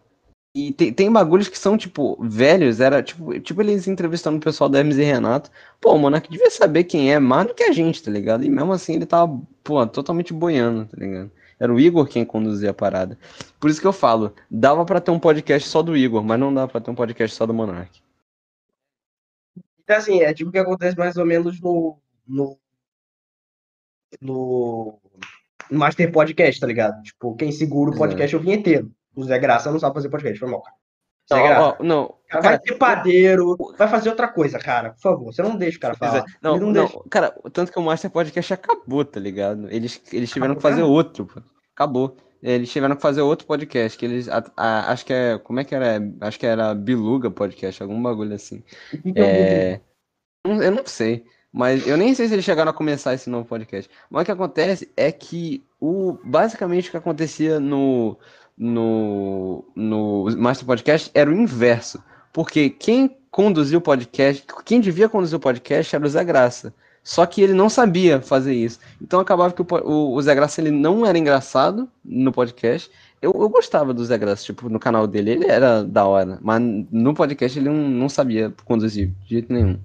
E tem, tem bagulhos que são, tipo, velhos, era, tipo, tipo eles entrevistando o pessoal da Hermes e Renato. Pô, o Monark devia saber quem é mais do que a gente, tá ligado? E mesmo assim ele tava, pô, totalmente boiando, tá ligado? Era o Igor quem conduzia a parada. Por isso que eu falo, dava pra ter um podcast só do Igor, mas não dá pra ter um podcast só do Monark. Então, assim, é tipo o que acontece mais ou menos no. no. no. Master Podcast, tá ligado? Tipo, quem segura o podcast é o vinheteiro. O Zé Graça não sabe fazer podcast, foi mal, cara. Zé Não, Graça. ó, não, cara cara, vai ser padeiro, vai fazer outra coisa, cara. Por favor, você não deixa o cara Pois falar. é. Não, não, deixa. cara, tanto que o Master Podcast acabou, tá ligado? Eles, eles tiveram Acabou que fazer mesmo? outro, pô. Acabou. Eles tiveram que fazer outro podcast, que eles, a- a- acho que é, como é que era? Acho que era Biluga Podcast, algum bagulho assim. É, não- eu não sei, mas eu nem sei se eles chegaram a começar esse novo podcast. Mas o que acontece é que o, basicamente o que acontecia no, no, no Master Podcast era o inverso. Porque quem conduziu o podcast, quem devia conduzir o podcast era o Zé Graça. Só que ele não sabia fazer isso. Então acabava que o, o, o Zé Graça ele não era engraçado no podcast. Eu, eu gostava do Zé Graça, tipo, no canal dele ele era da hora. Mas no podcast ele não, não sabia conduzir de jeito nenhum.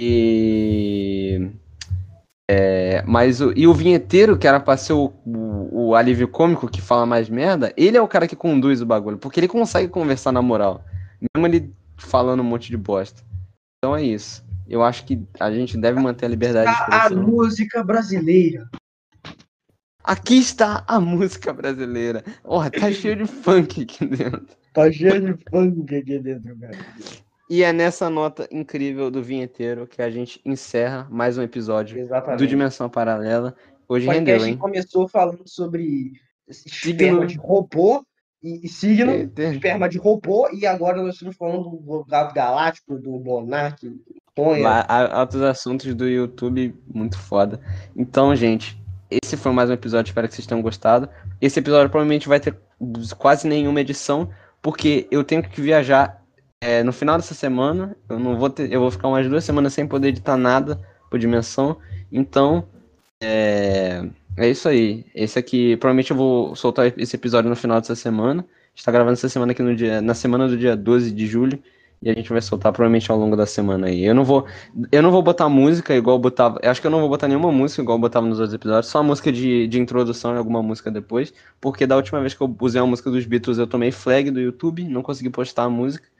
E. É, mas o, e o vinheteiro, que era pra ser o, o, o alívio cômico que fala mais merda, ele é o cara que conduz o bagulho, porque ele consegue conversar na moral, mesmo ele falando um monte de bosta. Então é isso. Eu acho que a gente deve manter a liberdade de A, música brasileira. Aqui está a música brasileira. Ó, tá cheio de funk aqui dentro. Tá cheio de funk aqui dentro, cara. E é nessa nota incrível do vinheteiro que a gente encerra mais um episódio do Exatamente. Dimensão Paralela. Hoje O rendeu, hein? começou falando sobre Signo. esperma de robô e, e signo, Eita. esperma de robô, e agora nós estamos falando do Gato Galáctico, do Monark, do altos assuntos do YouTube, muito foda. Então, gente, esse foi mais um episódio, espero que vocês tenham gostado. Esse episódio provavelmente vai ter quase nenhuma edição, porque eu tenho que viajar é, no final dessa semana. Eu não vou ter, eu vou ficar umas duas semanas sem poder editar nada por dimensão. Então, é, é isso aí. Esse aqui, provavelmente eu vou soltar esse episódio no final dessa semana. A gente tá gravando essa semana aqui no dia, na semana do dia 12 de julho. E a gente vai soltar provavelmente ao longo da semana aí. Eu não vou, eu não vou botar música igual eu botava. Eu acho que eu não vou botar nenhuma música igual eu botava nos outros episódios. Só a música de, de introdução e alguma música depois. Porque da última vez que eu usei a música dos Beatles, eu tomei flag do YouTube. Não consegui postar a música.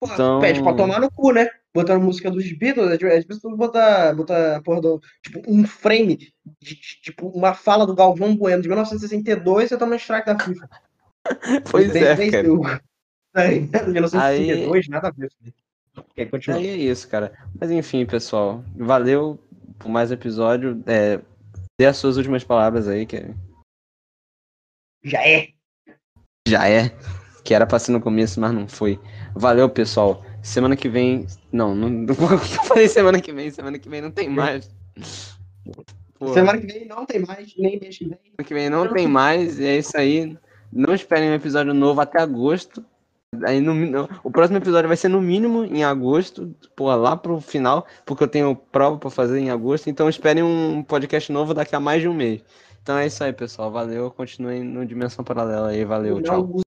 Pô, então- Pede pra tomar no cu, né? Botando música dos Beatles, às vezes tu bota, bota a porra do, tipo, um frame, de, de- tipo, uma fala do Galvão Bueno de 1962, você toma um strike da FIFA. Pois é, cara. o- É, 1962, nada a ver. filho. Aí é isso, cara. Mas enfim, pessoal. Valeu por mais um episódio. É, dê as suas últimas palavras aí, que Já é. já é. Que era pra ser no começo, mas não foi. Valeu, pessoal. Semana que vem. Não, não. O que eu falei semana que vem? Semana que vem não tem mais. Pô, Semana que vem não tem mais, nem mês que vem. semana que vem não tem mais. E é isso aí. Não esperem um episódio novo até agosto. Aí no, no- o próximo episódio vai ser no mínimo em agosto, pô, lá pro final, porque eu tenho prova pra fazer em agosto, então esperem um podcast novo daqui a mais de um mês. Então é isso aí, pessoal. Valeu, continuem no Dimensão Paralela aí, valeu, Não tchau.